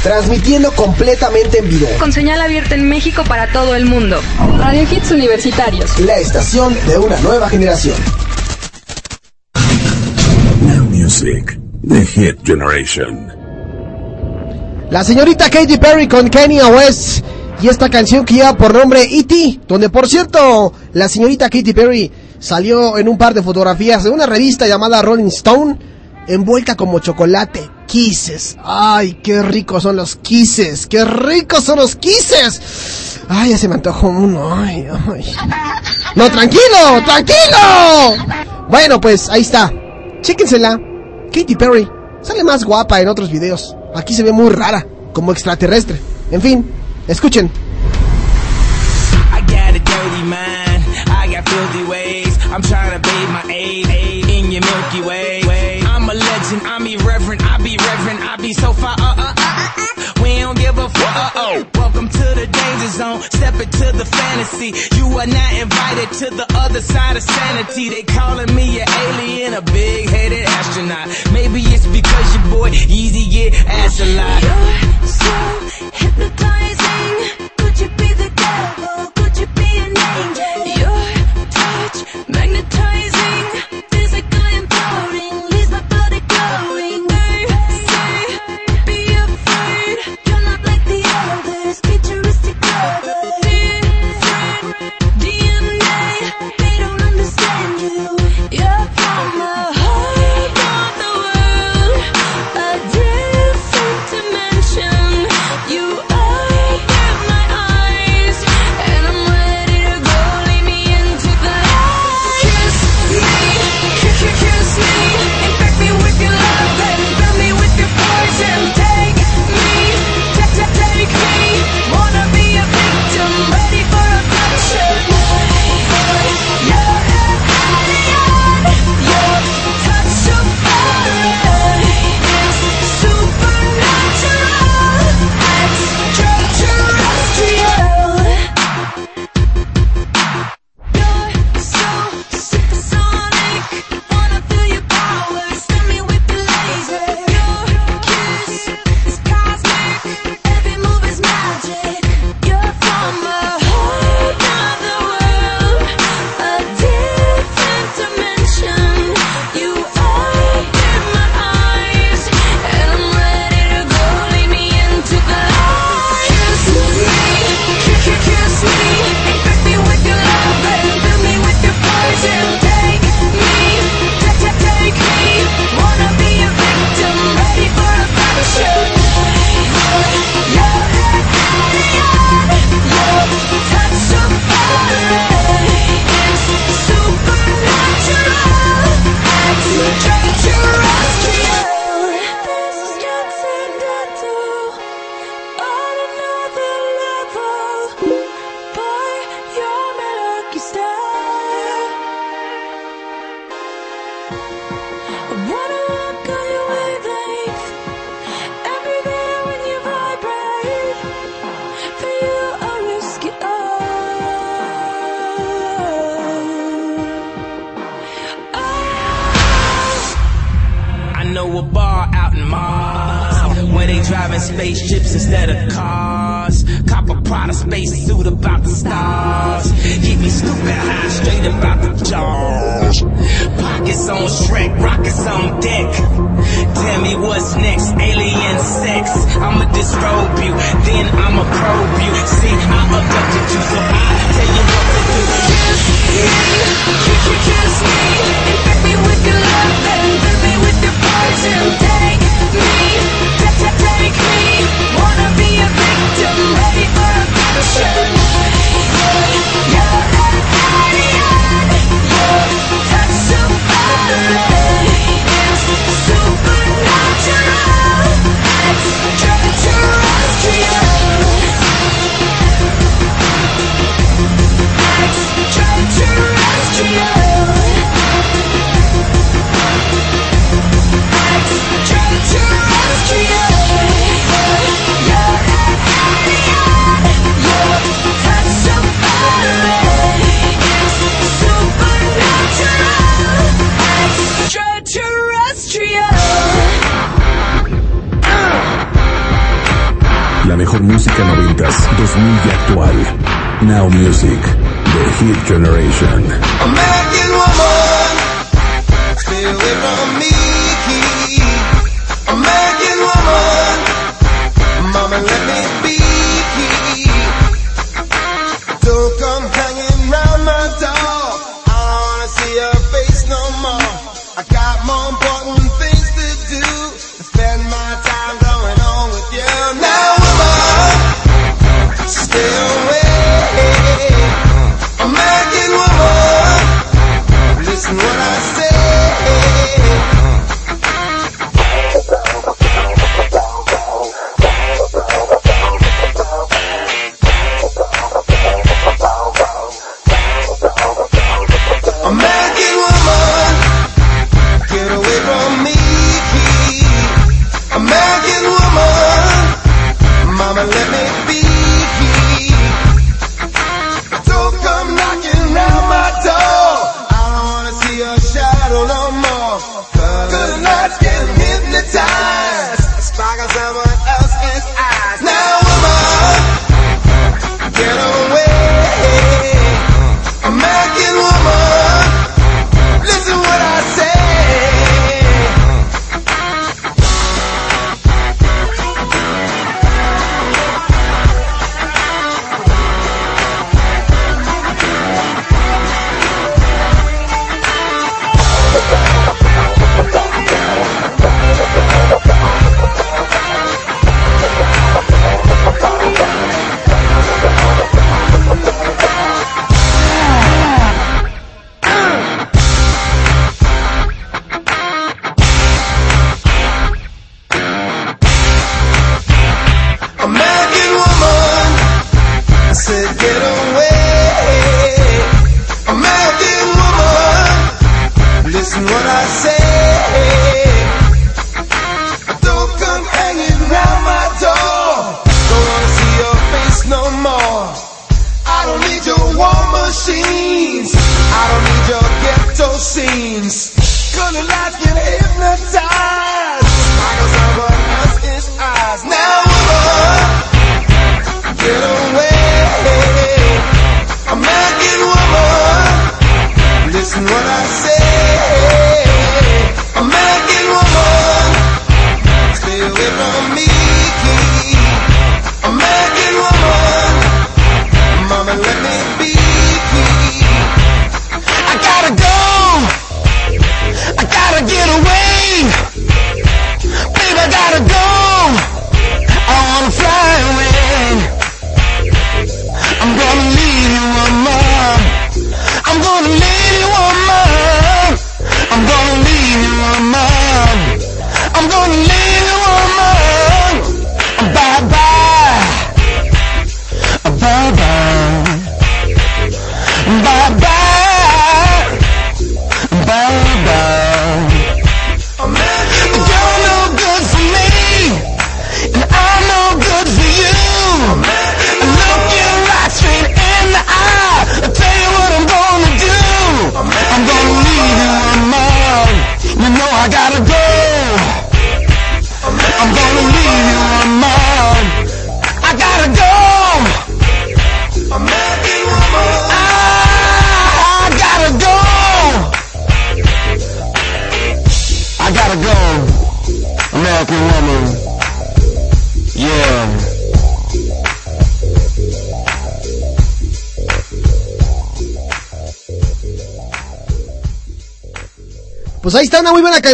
Transmitiendo completamente en vivo. Con señal abierta en México para todo el mundo. Radio Hits Universitarios. La estación de una nueva generación. Now Music, The Hit Generation. La señorita Katy Perry con Kanye West y esta canción que lleva por nombre E.T., donde por cierto la señorita Katy Perry salió en un par de fotografías de una revista llamada Rolling Stone, envuelta como chocolate. Kisses. Ay, qué ricos son los kisses. Qué ricos son los kisses. Ay, ya se me antojó uno. Ay, ay. No, tranquilo, tranquilo. Bueno, pues ahí está. Chéquensela. Katy Perry sale más guapa en otros videos. Aquí se ve muy rara, como extraterrestre. En fin, escuchen. I'm trying to bathe my aid, in your Milky Way. I'm a legend, I'm irreverent, I be reverent, I be so far. Uh, uh, uh, uh. We don't give a fuck. Uh, oh. Welcome to the danger zone, step into the fantasy. You are not invited to the other side of sanity. They calling me an alien, a big headed astronaut. Maybe it's because your boy Yeezy get ass a lot. You're so hypnotizing. Magnetized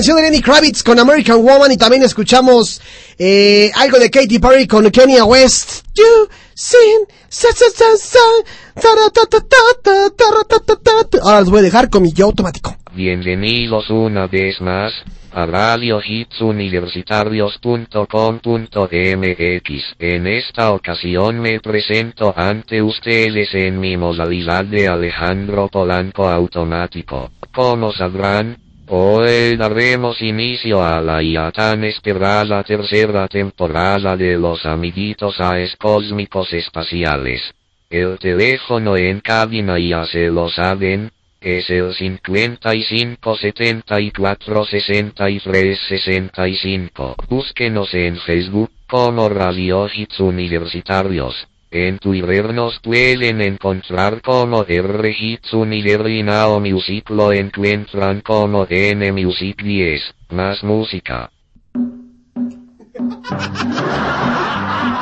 canción de Lenny Kravitz con American Woman y también escuchamos eh, algo de Katy Perry con Kenya West. You sing. Ahora los voy a dejar con mi yo automático. Bienvenidos una vez más a radiohitsuniversitarios.com.mx. En esta ocasión me presento ante ustedes en mi modalidad de Alejandro Polanco automático. Como sabrán, Hoy daremos inicio a la ya tan esperada tercera temporada de Los Amiguitos AES Cósmicos Espaciales. El teléfono en cabina ya se lo saben, es el 55 74 63 65. Búsquenos en Facebook como Radio Hits Universitarios. En Twitter nos pueden encontrar como R Hits Univer y Now Music lo encuentran como N Music 10. Más música.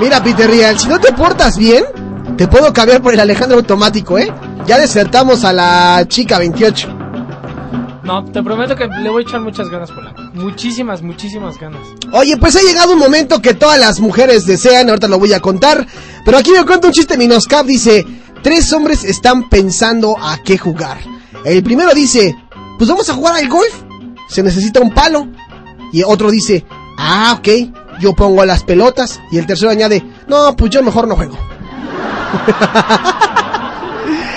Mira, Peter Real, si no te portas bien, te puedo cambiar por el Alejandro automático, ¿eh? Ya desertamos a la chica 28. No, te prometo que le voy a echar muchas ganas, Polanco. Muchísimas, muchísimas ganas. Oye, pues ha llegado un momento que todas las mujeres desean, ahorita lo voy a contar. Pero aquí me cuenta un chiste Minoscap, dice, tres hombres están pensando a qué jugar. El primero dice, pues vamos a jugar al golf. Se necesita un palo. Y otro dice, ah, ok, yo pongo las pelotas. Y el tercero añade, no, pues yo mejor no juego.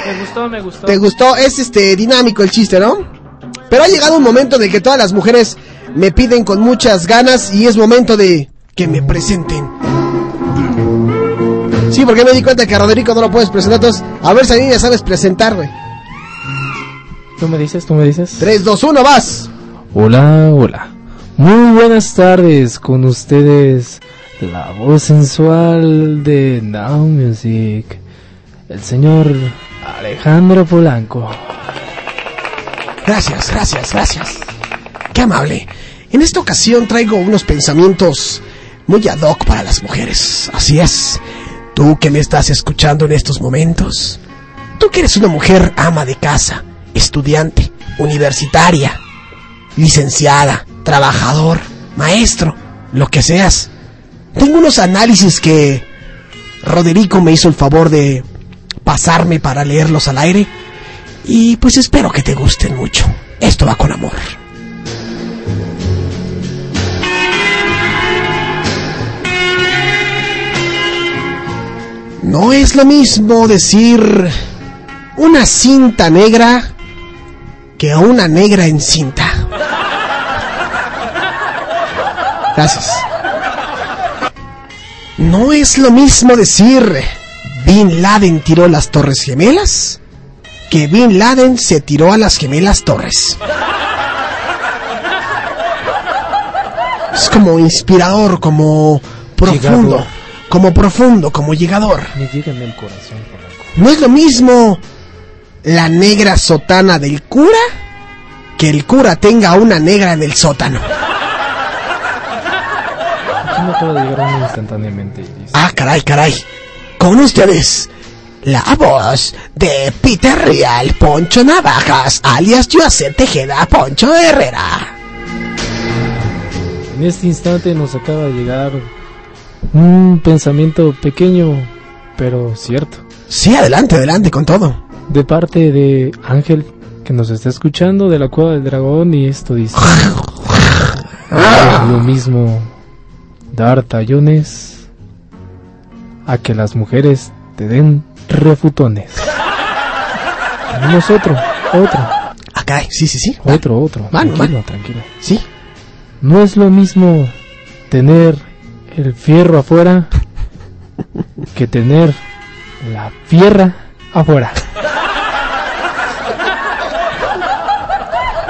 Me gustó, me gustó. ¿Te gustó? Es este dinámico el chiste, ¿no? Pero ha llegado un momento de que todas las mujeres me piden con muchas ganas y es momento de que me presenten. Sí, porque me di cuenta que a Roderico no lo puedes presentar, entonces a ver si a mí ya sabes presentar, güey. Tú me dices, tú me dices. 3, 2, 1, vas. Hola, hola. Muy buenas tardes con ustedes. La voz sensual de Now Music. El señor Alejandro Polanco. Gracias, gracias, gracias. Qué amable. En esta ocasión traigo unos pensamientos muy ad hoc para las mujeres. Así es. Tú que me estás escuchando en estos momentos. Tú que eres una mujer ama de casa, estudiante, universitaria, licenciada, trabajador, maestro, lo que seas. Tengo unos análisis que Roderico me hizo el favor de pasarme para leerlos al aire. Y pues espero que te gusten mucho. Esto va con amor. No es lo mismo decir una cinta negra que una negra en cinta. Gracias. No es lo mismo decir Bin Laden tiró las Torres Gemelas que Bin Laden se tiró a las Gemelas Torres. Es como inspirador, como profundo. Como profundo, como llegador. Me llega en el corazón. No es lo mismo la negra sotana del cura que el cura tenga una negra en el sótano. Aquí me acaba de llegar uno instantáneamente dice... Ah, caray, caray. Con ustedes, la voz de Peter Real, Poncho Navajas, alias José Tejeda, Poncho Herrera. En este instante nos acaba de llegar un pensamiento pequeño, pero cierto. Sí, adelante, adelante con todo. De parte de Ángel, que nos está escuchando de la Cueva del Dragón, y esto dice: lo mismo dar tallones a que las mujeres te den refutones. Tenemos otro, otro. Ah, caray, sí, sí, sí. Otro, otro. Mano, tranquilo, mano. tranquilo. Sí. No es lo mismo tener el fierro afuera que tener la fierra afuera.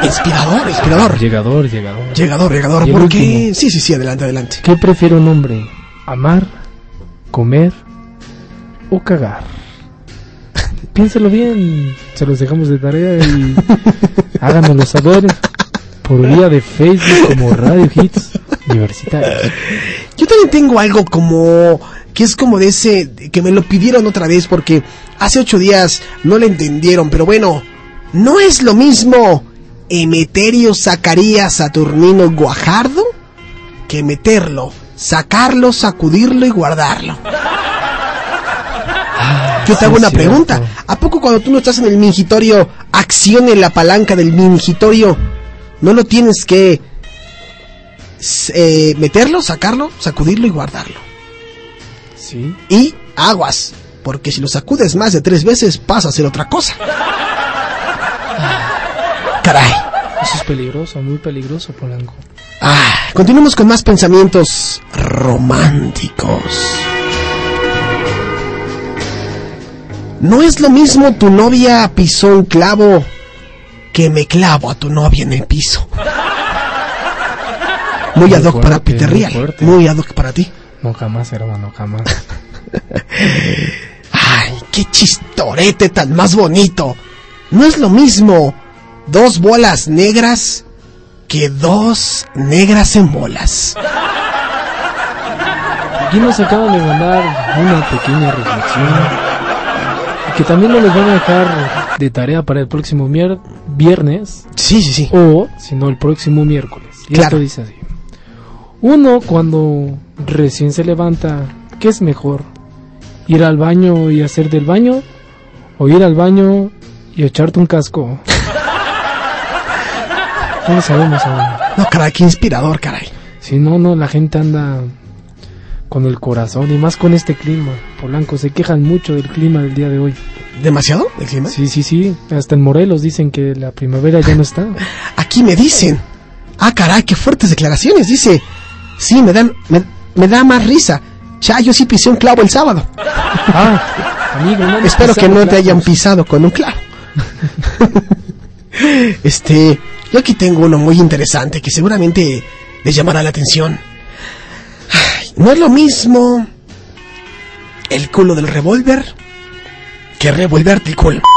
Inspirador, inspirador. Llegador, llegador. Llegador, llegador. ¿Por qué? Sí, sí, sí, adelante, adelante. ¿Qué prefiere un hombre? ¿Amar, comer o cagar? Piénselo bien. Se los dejamos de tarea y háganoslo saber por vía de Facebook como Radio Hits universitarios. Yo también tengo algo como que es como de ese que me lo pidieron otra vez porque hace ocho días no le entendieron, pero bueno, no es lo mismo Emeterio Zacarías Saturnino Guajardo que meterlo, sacarlo, sacudirlo y guardarlo. Yo te hago una cierto. pregunta. ¿A poco cuando tú no estás en el mingitorio, accione la palanca del mingitorio, no lo tienes que eh, meterlo, sacarlo, sacudirlo y guardarlo? Sí. Y aguas, porque si lo sacudes más de tres veces pasa a ser otra cosa. Caray. Eso es peligroso, muy peligroso, Polanco. Ah, continuemos con más pensamientos románticos. No es lo mismo tu novia pisó un clavo que me clavo a tu novia en el piso. Muy Muy ad hoc para Peter muy Real. fuerte. Muy ad hoc para ti. No jamás, hermano, jamás. Ay, qué chistorete tan más bonito. No es lo mismo dos bolas negras que dos negras en bolas. Aquí nos acaban de mandar una pequeña reflexión que también nos les van a dejar de tarea para el próximo viernes. Sí, sí, sí. O, si no, el próximo miércoles. Y Claro. esto dice así. Uno, cuando recién se levanta, ¿qué es mejor? ¿Ir al baño y hacer del baño? ¿O ir al baño y echarte un casco? No lo sabemos aún. No, caray, qué inspirador, caray. Si no, no, la gente anda con el corazón y más con este clima. Polanco, se quejan mucho del clima del día de hoy. ¿Demasiado el clima? Sí, sí, sí. Hasta en Morelos dicen que la primavera ya no está. Aquí me dicen. Ah, caray, qué fuertes declaraciones. Dice, sí, me dan, me, me da más risa. Cha, yo sí pisé un clavo el sábado. Ah, amigo, no Espero que no te hayan pisado con un clavo. este, yo aquí tengo uno muy interesante que seguramente les llamará la atención. Ay, no es lo mismo el culo del revólver que revolverte el culo.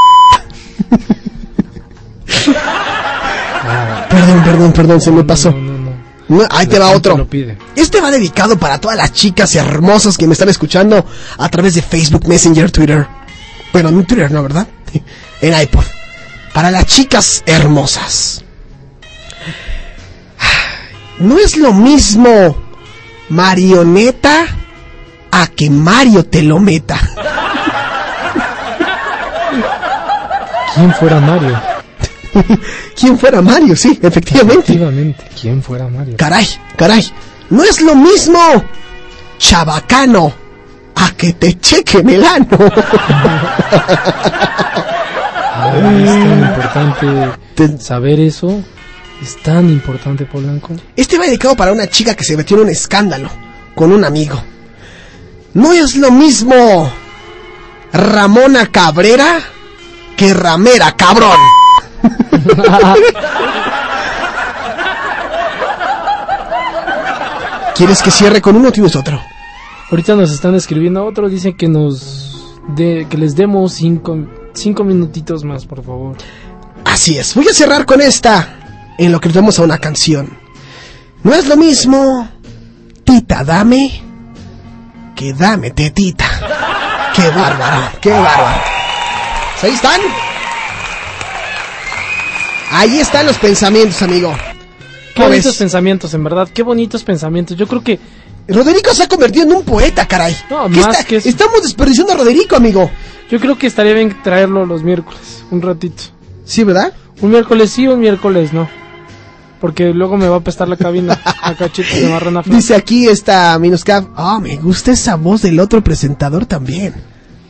Perdón, perdón, perdón, se me pasó. No, ahí te va otro. Este va dedicado para todas las chicas hermosas que me están escuchando a través de Facebook, Messenger, Twitter. Bueno, no Twitter, no, ¿verdad? En iPod. Para las chicas hermosas. No es lo mismo marioneta a que Mario te lo meta. ¿Quién fuera Mario? ¿Quién fuera Mario? Sí, efectivamente. Efectivamente, ¿quién fuera Mario? Caray, caray. No es lo mismo chabacano a que te chequen el ano. Es tan importante saber eso. Es tan importante, Polanco. Este va dedicado para una chica que se metió en un escándalo con un amigo. No es lo mismo Ramona Cabrera que Ramera, cabrón. ¿Quieres que cierre con uno o tienes otro? Ahorita nos están escribiendo otro, dicen que nos de, que les demos cinco, cinco minutitos más, por favor. Así es, voy a cerrar con esta en lo que nos vamos a una canción. No es lo mismo Tita Dame que Dame Tetita. Qué bárbaro, qué bárbaro. Ahí están. Ahí están los pensamientos, amigo. Qué ¿Cómo bonitos ves? pensamientos, en verdad, qué bonitos pensamientos. Yo creo que Roderico se ha convertido en un poeta, caray. No, ¿Qué más está- que eso. Estamos desperdiciando a Roderico, amigo. yo creo que estaría bien traerlo los miércoles, un ratito. Sí, ¿verdad? Un miércoles sí, un miércoles no. Porque luego me va a apestar la cabina. Marrana flaca. Dice aquí esta Minuscap. Ah, me gusta esa voz del otro presentador también.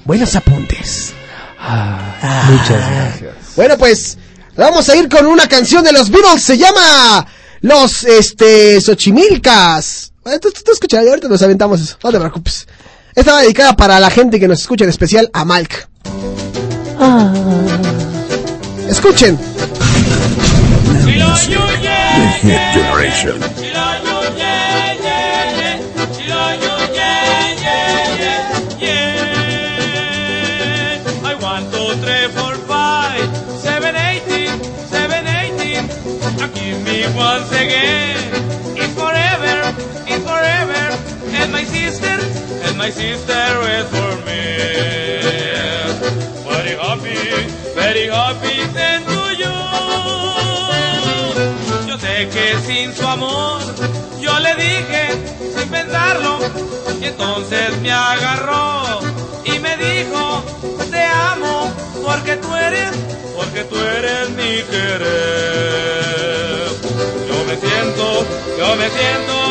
Buenos apuntes. Ah, Muchas gracias. Bueno, pues vamos a ir con una canción de los Beatles. Se llama Los este Xochimilcas. Eh, Tú, tú, tú ahorita nos aventamos eso. No te preocupes. Esta va dedicada para la gente que nos escucha, en especial a Malk. Escuchen. The Hit Generation. My sister waits for me. Very happy, very happy siendo yo. Yo sé que sin su amor, yo le dije sin pensarlo, y entonces me agarró y me dijo, te amo, porque tú eres, porque tú eres mi querer. Yo me siento, yo me siento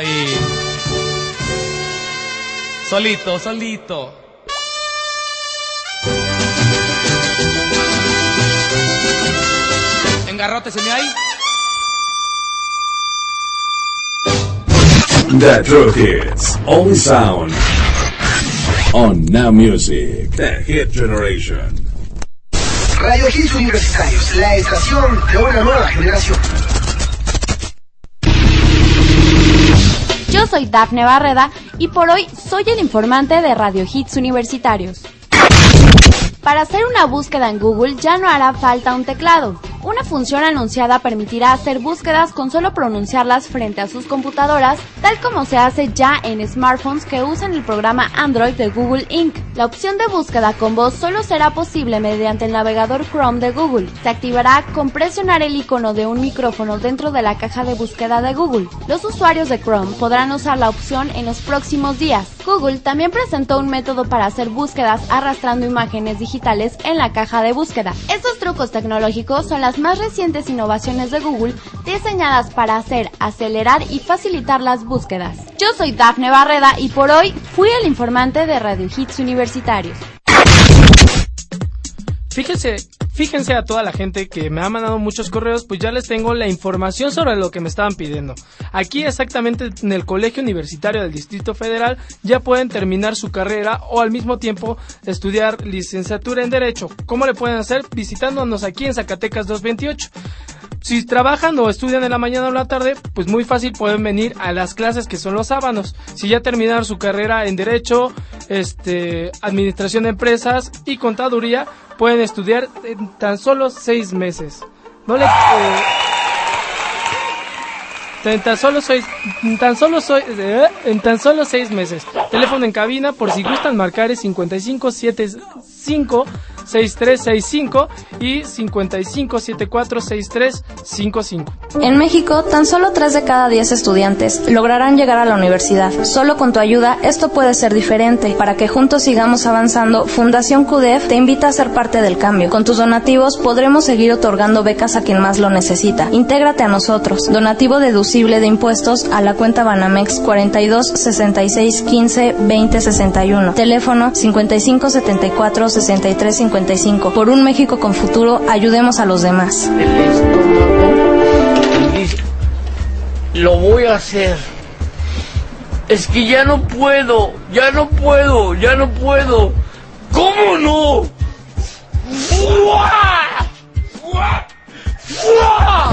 ahí. Solito, solito. Engarróteseme ahí. The True Hits. Only sound. On Now Music. The Hit Generation. Radio Hits Universitarios, la estación de una nueva generación. Soy Dafne Barreda y por hoy soy el informante de Radio Hits Universitarios. Para hacer una búsqueda en Google ya no hará falta un teclado. Una función anunciada permitirá hacer búsquedas con solo pronunciarlas frente a sus computadoras, tal como se hace ya en smartphones que usan el programa Android de Google Inc. La opción de búsqueda con voz solo será posible mediante el navegador Chrome de Google. Se activará con presionar el icono de un micrófono dentro de la caja de búsqueda de Google. Los usuarios de Chrome podrán usar la opción en los próximos días. Google también presentó un método para hacer búsquedas arrastrando imágenes digitales en la caja de búsqueda. Estos trucos tecnológicos son las más recientes innovaciones de Google diseñadas para hacer, acelerar y facilitar las búsquedas. Yo soy Dafne Barreda y por hoy fui el informante de Radio Hits Universitarios. Fíjense, fíjense a toda la gente que me ha mandado muchos correos, pues ya les tengo la información sobre lo que me estaban pidiendo. Aquí exactamente en el Colegio Universitario del Distrito Federal ya pueden terminar su carrera o al mismo tiempo estudiar licenciatura en Derecho. ¿Cómo le pueden hacer? Visitándonos aquí en Zacatecas 228. Si trabajan o estudian en la mañana o la tarde, pues muy fácil pueden venir a las clases que son los sábados. Si ya terminaron su carrera en Derecho, este, Administración de Empresas y Contaduría, pueden estudiar en tan solo seis meses. No le... eh, en tan solo soy, en tan solo soy, eh, en tan solo seis meses. Teléfono en cabina por si gustan marcar es 5575 6365 y 5574 6355. En México, tan solo 3 de cada 10 estudiantes lograrán llegar a la universidad. Solo con tu ayuda, esto puede ser diferente. Para que juntos sigamos avanzando, Fundación QDEF te invita a ser parte del cambio. Con tus donativos podremos seguir otorgando becas a quien más lo necesita. Intégrate a nosotros. Donativo deducible de impuestos a la cuenta Banamex 42 66 15 20 61. Teléfono 55 74 63 55. Por un México con futuro, ayudemos a los demás. Lo voy a hacer. Es que ya no puedo, ya no puedo, ya no puedo. ¿Cómo no? ¡Fua! ¡Fua! ¡Fua!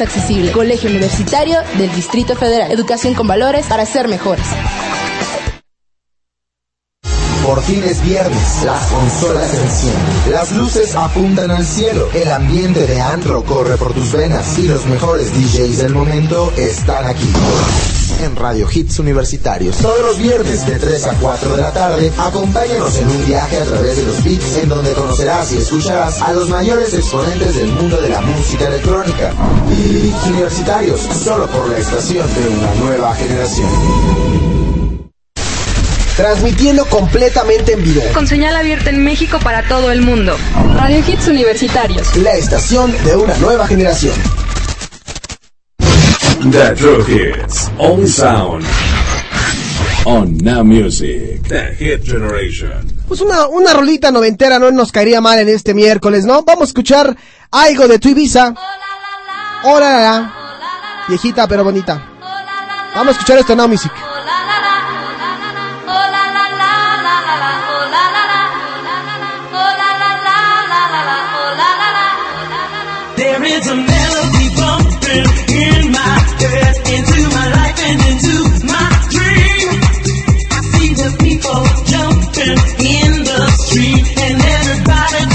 accesible. Colegio Universitario del Distrito Federal. Educación con valores para ser mejores. Por fin es viernes, las consolas se encienden, las luces apuntan al cielo, el ambiente de Andro corre por tus venas y los mejores DJs del momento están aquí. En Radio Hits Universitarios, todos los viernes de 3 a 4 de la tarde, acompáñanos en un viaje a través de los beats en donde conocerás y escucharás a los mayores exponentes del mundo de la música electrónica. Hits Universitarios, solo por la estación de una nueva generación. Transmitiendo completamente en vivo. Con señal abierta en México para todo el mundo. Radio Hits Universitarios. La estación de una nueva generación. The True Hits. Only sound. On Now Music. The Hit Generation. Pues una, una rolita noventera no nos caería mal en este miércoles, ¿no? Vamos a escuchar algo de tu Ibiza. Hola, la, la. Viejita pero bonita. Vamos a escuchar esto en Now Music. There is a melody bumping in my in the street and everybody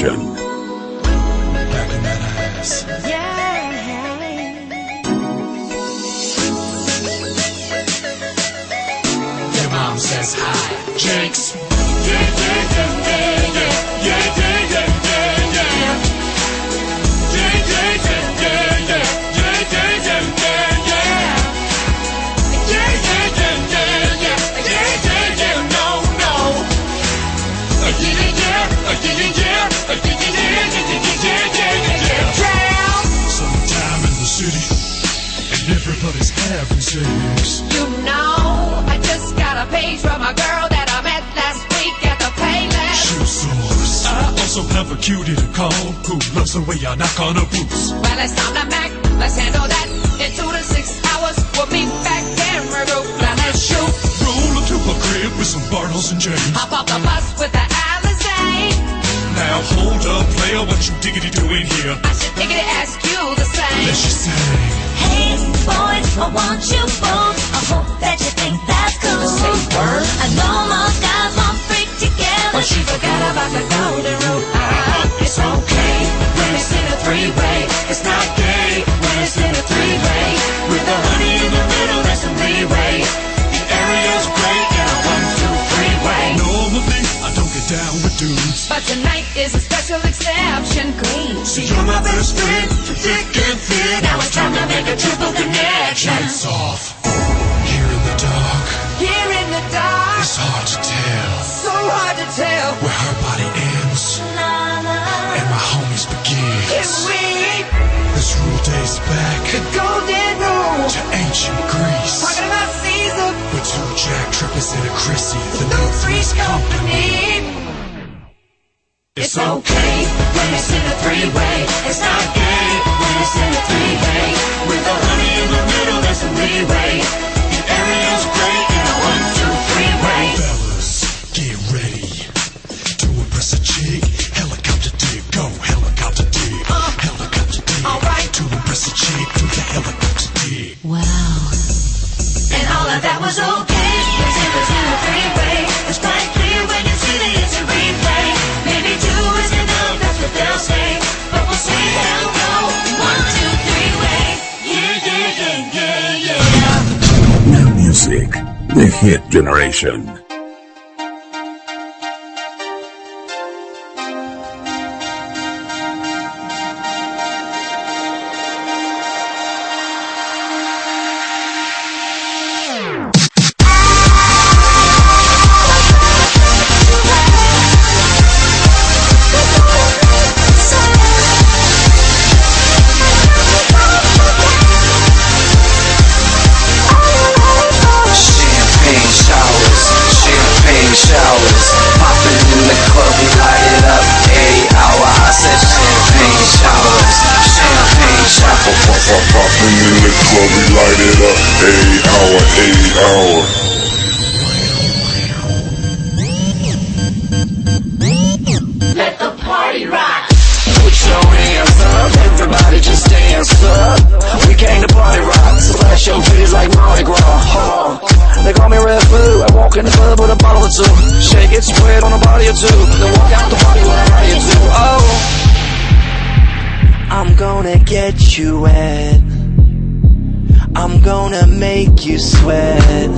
Production. Showers. Popping in the club, we light it up. Eight hour, eight hour. Let the party rock. Put your hands up, everybody just dance up. We came to party rock, so flash your titties like Mardi Gras. Huh. They call me Red Blue. I walk in the club with a bottle or two. Shake it, spread on a body or two. Then walk out the party with a body or two. Oh, I'm gonna get you wet. I'm gonna make you sweat.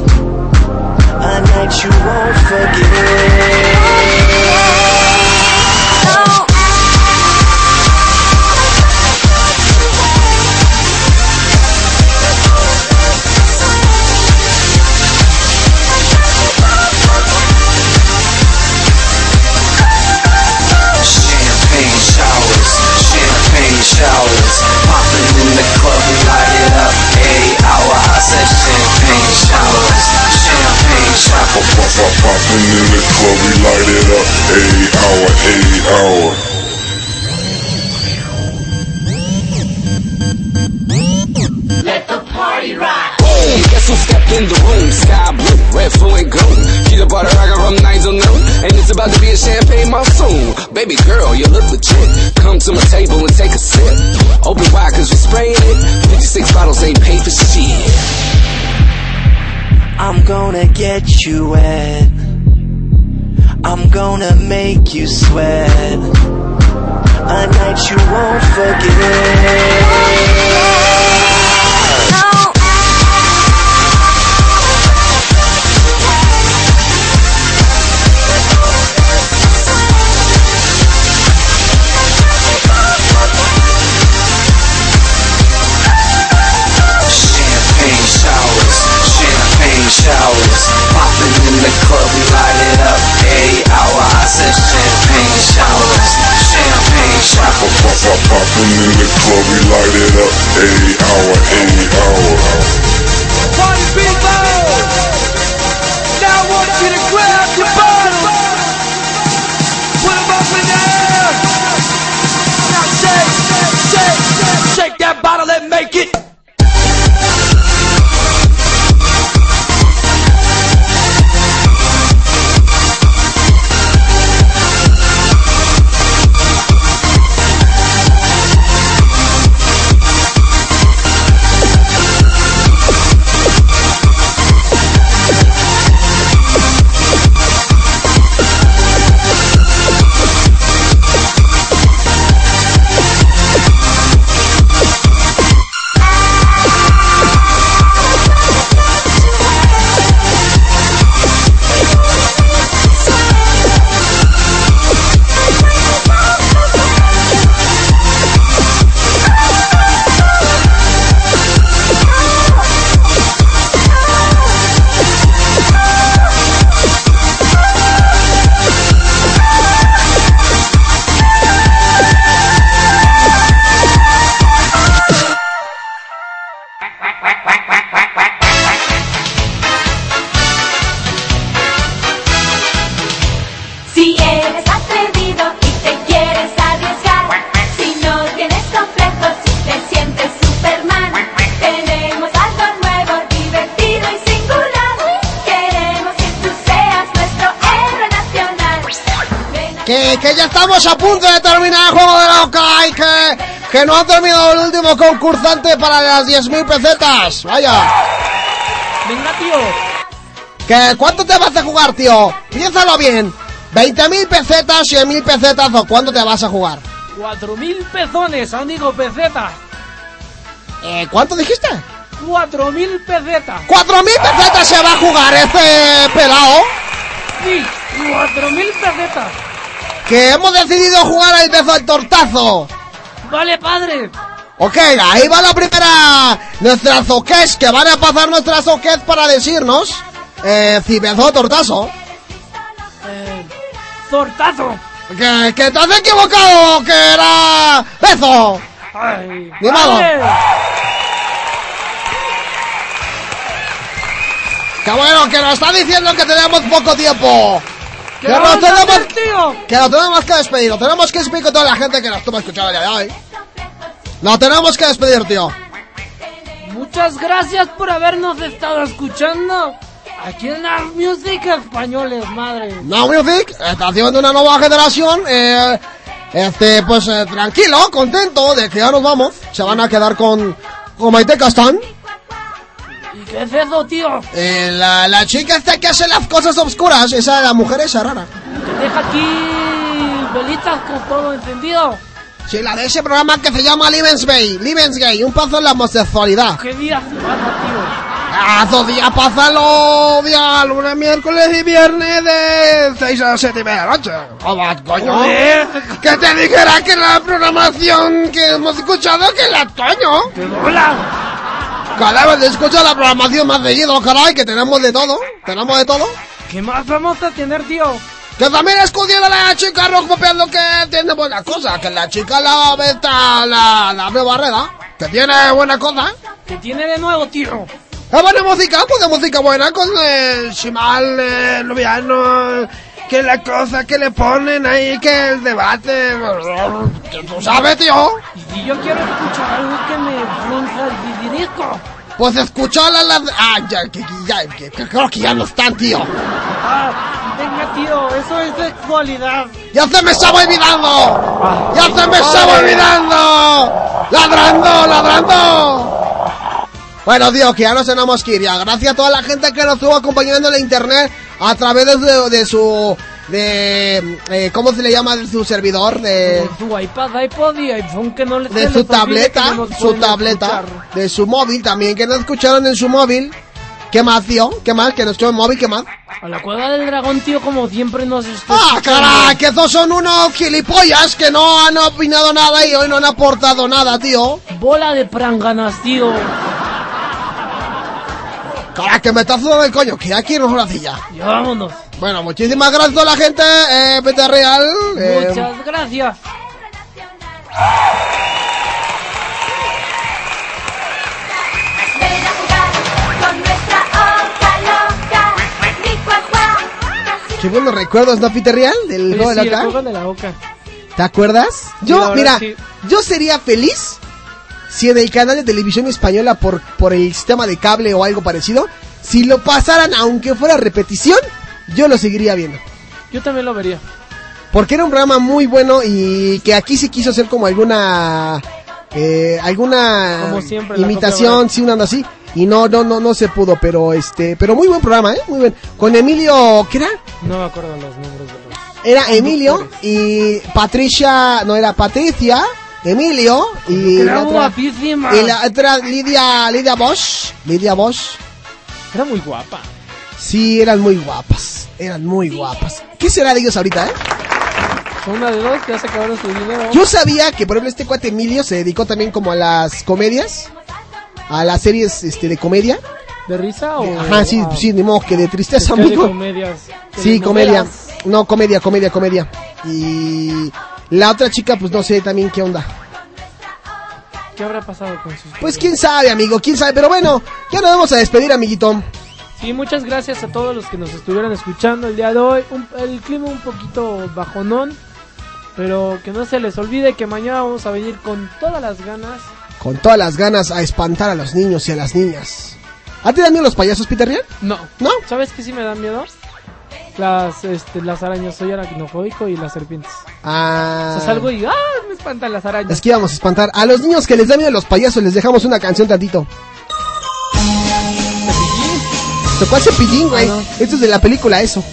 A night you won't forget. Popping in the club, we light it up. Eight hour, eight hour. Let the party rock. Guess who stepped in the room? Sky blue, red, full and gold. Peanut butter, I got rum nines on note. And it's about to be a champagne monsoon. Baby girl, you look legit. Come to my table and take a sip. Open wide cause we're spraying it. 56 bottles ain't paid for shit. I'm gonna get you wet. I'm gonna make you sweat. A night you won't forget. The club, we light it up. Every hour, I said champagne showers, champagne showers. Popping in the club, we light it up. Eight hour, eight hour. Que, que, no ha terminado el último concursante para las 10.000 pesetas. Vaya. Venga, tío. ¿Que ¿Cuánto te vas a jugar, tío? Piénsalo bien. ¿20.000 pesetas, 100.000 pesetas o cuánto te vas a jugar? Cuatro mil pezones, amigo pesetas. Eh, ¿Cuánto dijiste? Cuatro mil pesetas. ¡4.000 pesetas se va a jugar este pelao! Sí, cuatro mil pesetas. Que hemos decidido jugar al beso al tortazo. Vale, padre. Ok, ahí va la primera. Nuestras oques, que van a pasar nuestras oques para decirnos eh, si beso o tortazo. Eh, tortazo. Que, que te has equivocado, que era beso. Ay, Ni vale. Que bueno, que nos está diciendo que tenemos poco tiempo. ¿Qué Que a tenemos, tío? que nos tenemos que despedir. Nos tenemos que despedir con toda la gente que nos estuvo escuchando el día de hoy. Nos tenemos que despedir, tío. Muchas gracias por habernos estado escuchando. Aquí en la Music Españoles, madre. Now Music, estación de una nueva generación. Eh, este, pues eh, tranquilo, contento de que ya nos vamos. Se van a quedar con, con Maite Castán. ¿Y qué es eso, tío? Eh, la, la chica esta que hace las cosas oscuras, esa la mujer esa rara. Que deja aquí velitas con todo encendido. Sí, la de ese programa que se llama Livensgay, Livensgay, un paso en la homosexualidad. ¿Qué día se pasa, tío? Ah, esos días pasan los días, lunes, miércoles y viernes de 6 a 7 y media de la noche. Joder, coño. Joder. Que te dijera que la programación que hemos escuchado que la coño. ¡Qué bola! Cada vez escucha la programación más seguido, caray, que tenemos de todo. Tenemos de todo. ¿Qué más vamos a tener, tío? Que también escudiendo a la chica rock popeando que tiene buena cosa. Que la chica la beta, la, la Barrera, que tiene buena cosa. ¿Qué tiene de nuevo, tío? Es buena música, pues de música buena con el Shimal, Lubiano, que la cosa que le ponen ahí, que el debate. que ¿Tú sabes, tío? Y yo quiero escuchar algo que me frunza el Pues escuchala las. Ah, ya, que, ya, que, creo que ya no están, tío. Ah, venga, tío, eso es sexualidad. ¡Ya se me estaba olvidando! ¡Ya se me estaba olvidando! ¡Ladrando, ladrando! Bueno, tío, que ya nos tenemos que ir ya. Gracias a toda la gente que nos estuvo acompañando en la internet a través de su... de... eh, ¿Cómo se le llama? De su servidor, de... Su iPad, iPod y iPhone que no les de su tableta, no su tableta, escuchar. de su móvil también, que nos escucharon en su móvil. ¿Qué más, tío? ¿Qué más? Que nos escuchó en móvil, ¿qué más? A la cueva del dragón, tío, como siempre nos está ¡Ah, caray! Que esos son unos gilipollas que no han opinado nada y hoy no han aportado nada, tío. Bola de pranganas, tío. Caray, que me estás sudando el coño, que aquí nos una silla. Ya vámonos. Bueno, muchísimas gracias a la gente, eh, Vete Real. eh, Muchas gracias. Ven a jugar con nuestra hoja loca. Mi cuacuá. Qué buenos recuerdos, ¿no, Peter Real? Del Oye, juego de sí, la el Oca. juego de la boca. ¿Te acuerdas? Yo, mira, sí. yo sería feliz si en el canal de televisión española por, por el sistema de cable o algo parecido, si lo pasaran aunque fuera repetición, yo lo seguiría viendo. Yo también lo vería. Porque era un programa muy bueno y que aquí se quiso hacer como alguna eh, alguna Como siempre, imitación, sí, un ando así y no no no no se pudo, pero este, pero muy buen programa, eh, muy buen. Con Emilio, ¿qué era? No me acuerdo los nombres de los. Era Emilio y Patricia, no era Patricia, Emilio y Era la otra, guapísima. y la otra Lidia Lidia Bosch, Lidia Bosch. Era muy guapa. Sí, eran muy guapas, eran muy guapas. ¿Qué será de ellos ahorita, eh? Son una de dos que ya se acabaron su dinero. Yo sabía que, por ejemplo, este cuate Emilio se dedicó también como a las comedias, a las series este, de comedia. ¿De risa o.? Ajá, sí, sí, ni modo, que de tristeza, es que de amigo. comedias. Sí, comedia. No, comedia, comedia, comedia. Y la otra chica, pues no sé también qué onda. ¿Qué habrá pasado con sus.? Pues quién sabe, amigo, quién sabe. Pero bueno, ya nos vamos a despedir, amiguito. Sí, muchas gracias a todos los que nos estuvieron escuchando el día de hoy. Un- el clima un poquito bajonón, pero que no se les olvide que mañana vamos a venir con todas las ganas. Con todas las ganas a espantar a los niños y a las niñas. ¿A ti dan miedo los payasos, Peter Riel? No. ¿No? ¿Sabes qué sí me da miedo? Las, este, las arañas. Soy aracnofóbico y las serpientes. Ah. O sea, salgo y ¡ah! Me espantan las arañas. Es que íbamos a espantar. A los niños que les da miedo los payasos les dejamos una canción tantito. Tocó al cepillín, güey. Esto es de la película, eso.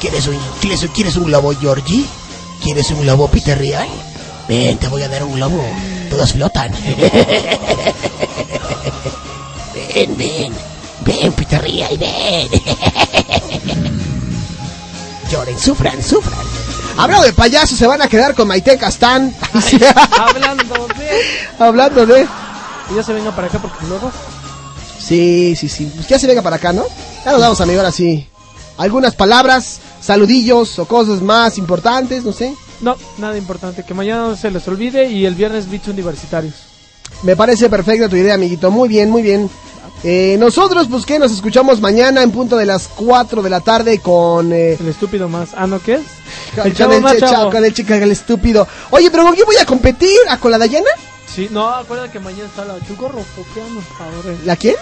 ¿Quieres un, quieres, ¿Quieres un globo, Georgie? ¿Quieres un globo, Peter Real? Ven, te voy a dar un globo. Todos flotan. ven, ven. Ven, Peter Real, ven. Lloren, sufran, sufran. Hablando de payasos, se van a quedar con Maite Castán. Hablando de. Hablando de. Y ya se venga para acá porque luego. Sí, sí, sí. Pues ya se venga para acá, ¿no? Ya nos vamos, amigo, ahora sí. Algunas palabras, saludillos o cosas más importantes, no sé. No, nada importante. Que mañana no se les olvide y el viernes Beats Universitarios. Me parece perfecta tu idea, amiguito. Muy bien, muy bien. Eh, nosotros, pues que nos escuchamos mañana en punto de las 4 de la tarde con... eh, El estúpido más. Ah, ¿no qué es? con El chavo el, más chavo. chavo, con el chica, el estúpido. Oye, pero ¿con quién voy a competir? ¿A con la Dayana? Sí, no, acuérdate que mañana está la chica rockpopeando. Ahora. ¿La quién?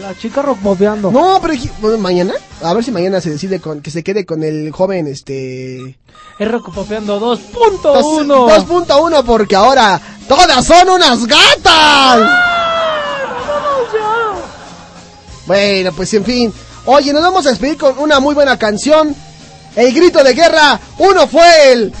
La chica rockpopeando. No, pero bueno, mañana. A ver si mañana se decide con que se quede con el joven, este... Es rockpopeando 2.1. Dos- 2.1 porque ahora todas son unas gatas. Bueno, pues en fin. Oye, nos vamos a despedir con una muy buena canción. El grito de guerra. Uno fue el...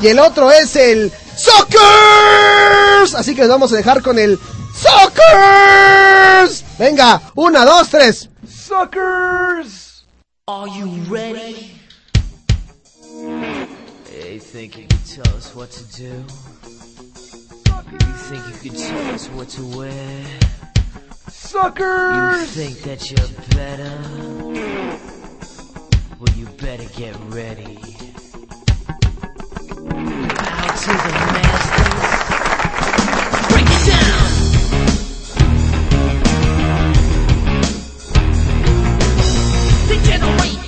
Y el otro es el... ¡Sockers! Así que nos vamos a dejar con el... ¡Sockers! Venga, una, dos, tres. Suckers! Are you ready? Hey, think you tell us what to do? You think you could tell us what to wear? Suckers! You think that you're better? Well, you better get ready. Bow to the masters. Break it down! Degenerate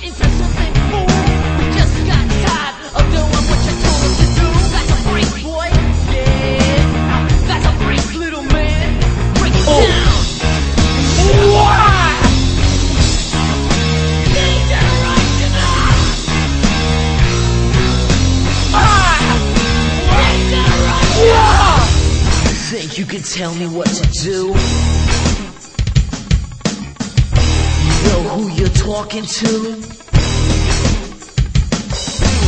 think you can tell me what to do? You know who you're talking to?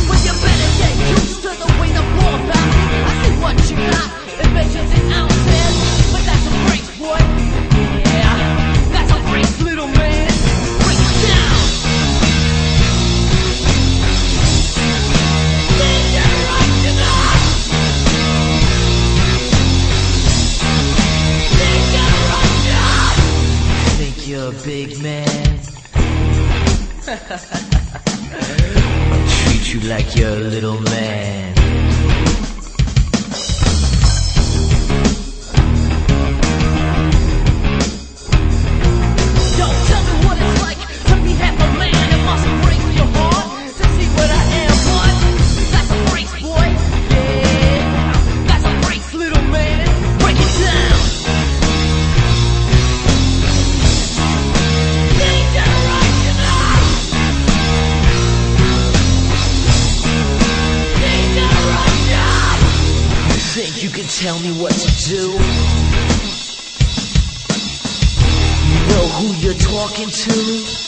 Well, you better get used to the way the war bounce. I see what you got, it measures in ounces. You're a big man? I'll treat you like you're a little man. Do? You know who you're talking to?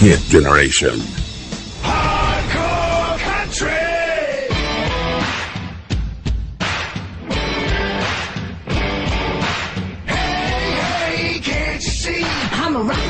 Hit generation. Hardcore country! Hey, can't you see? I'm a rockin'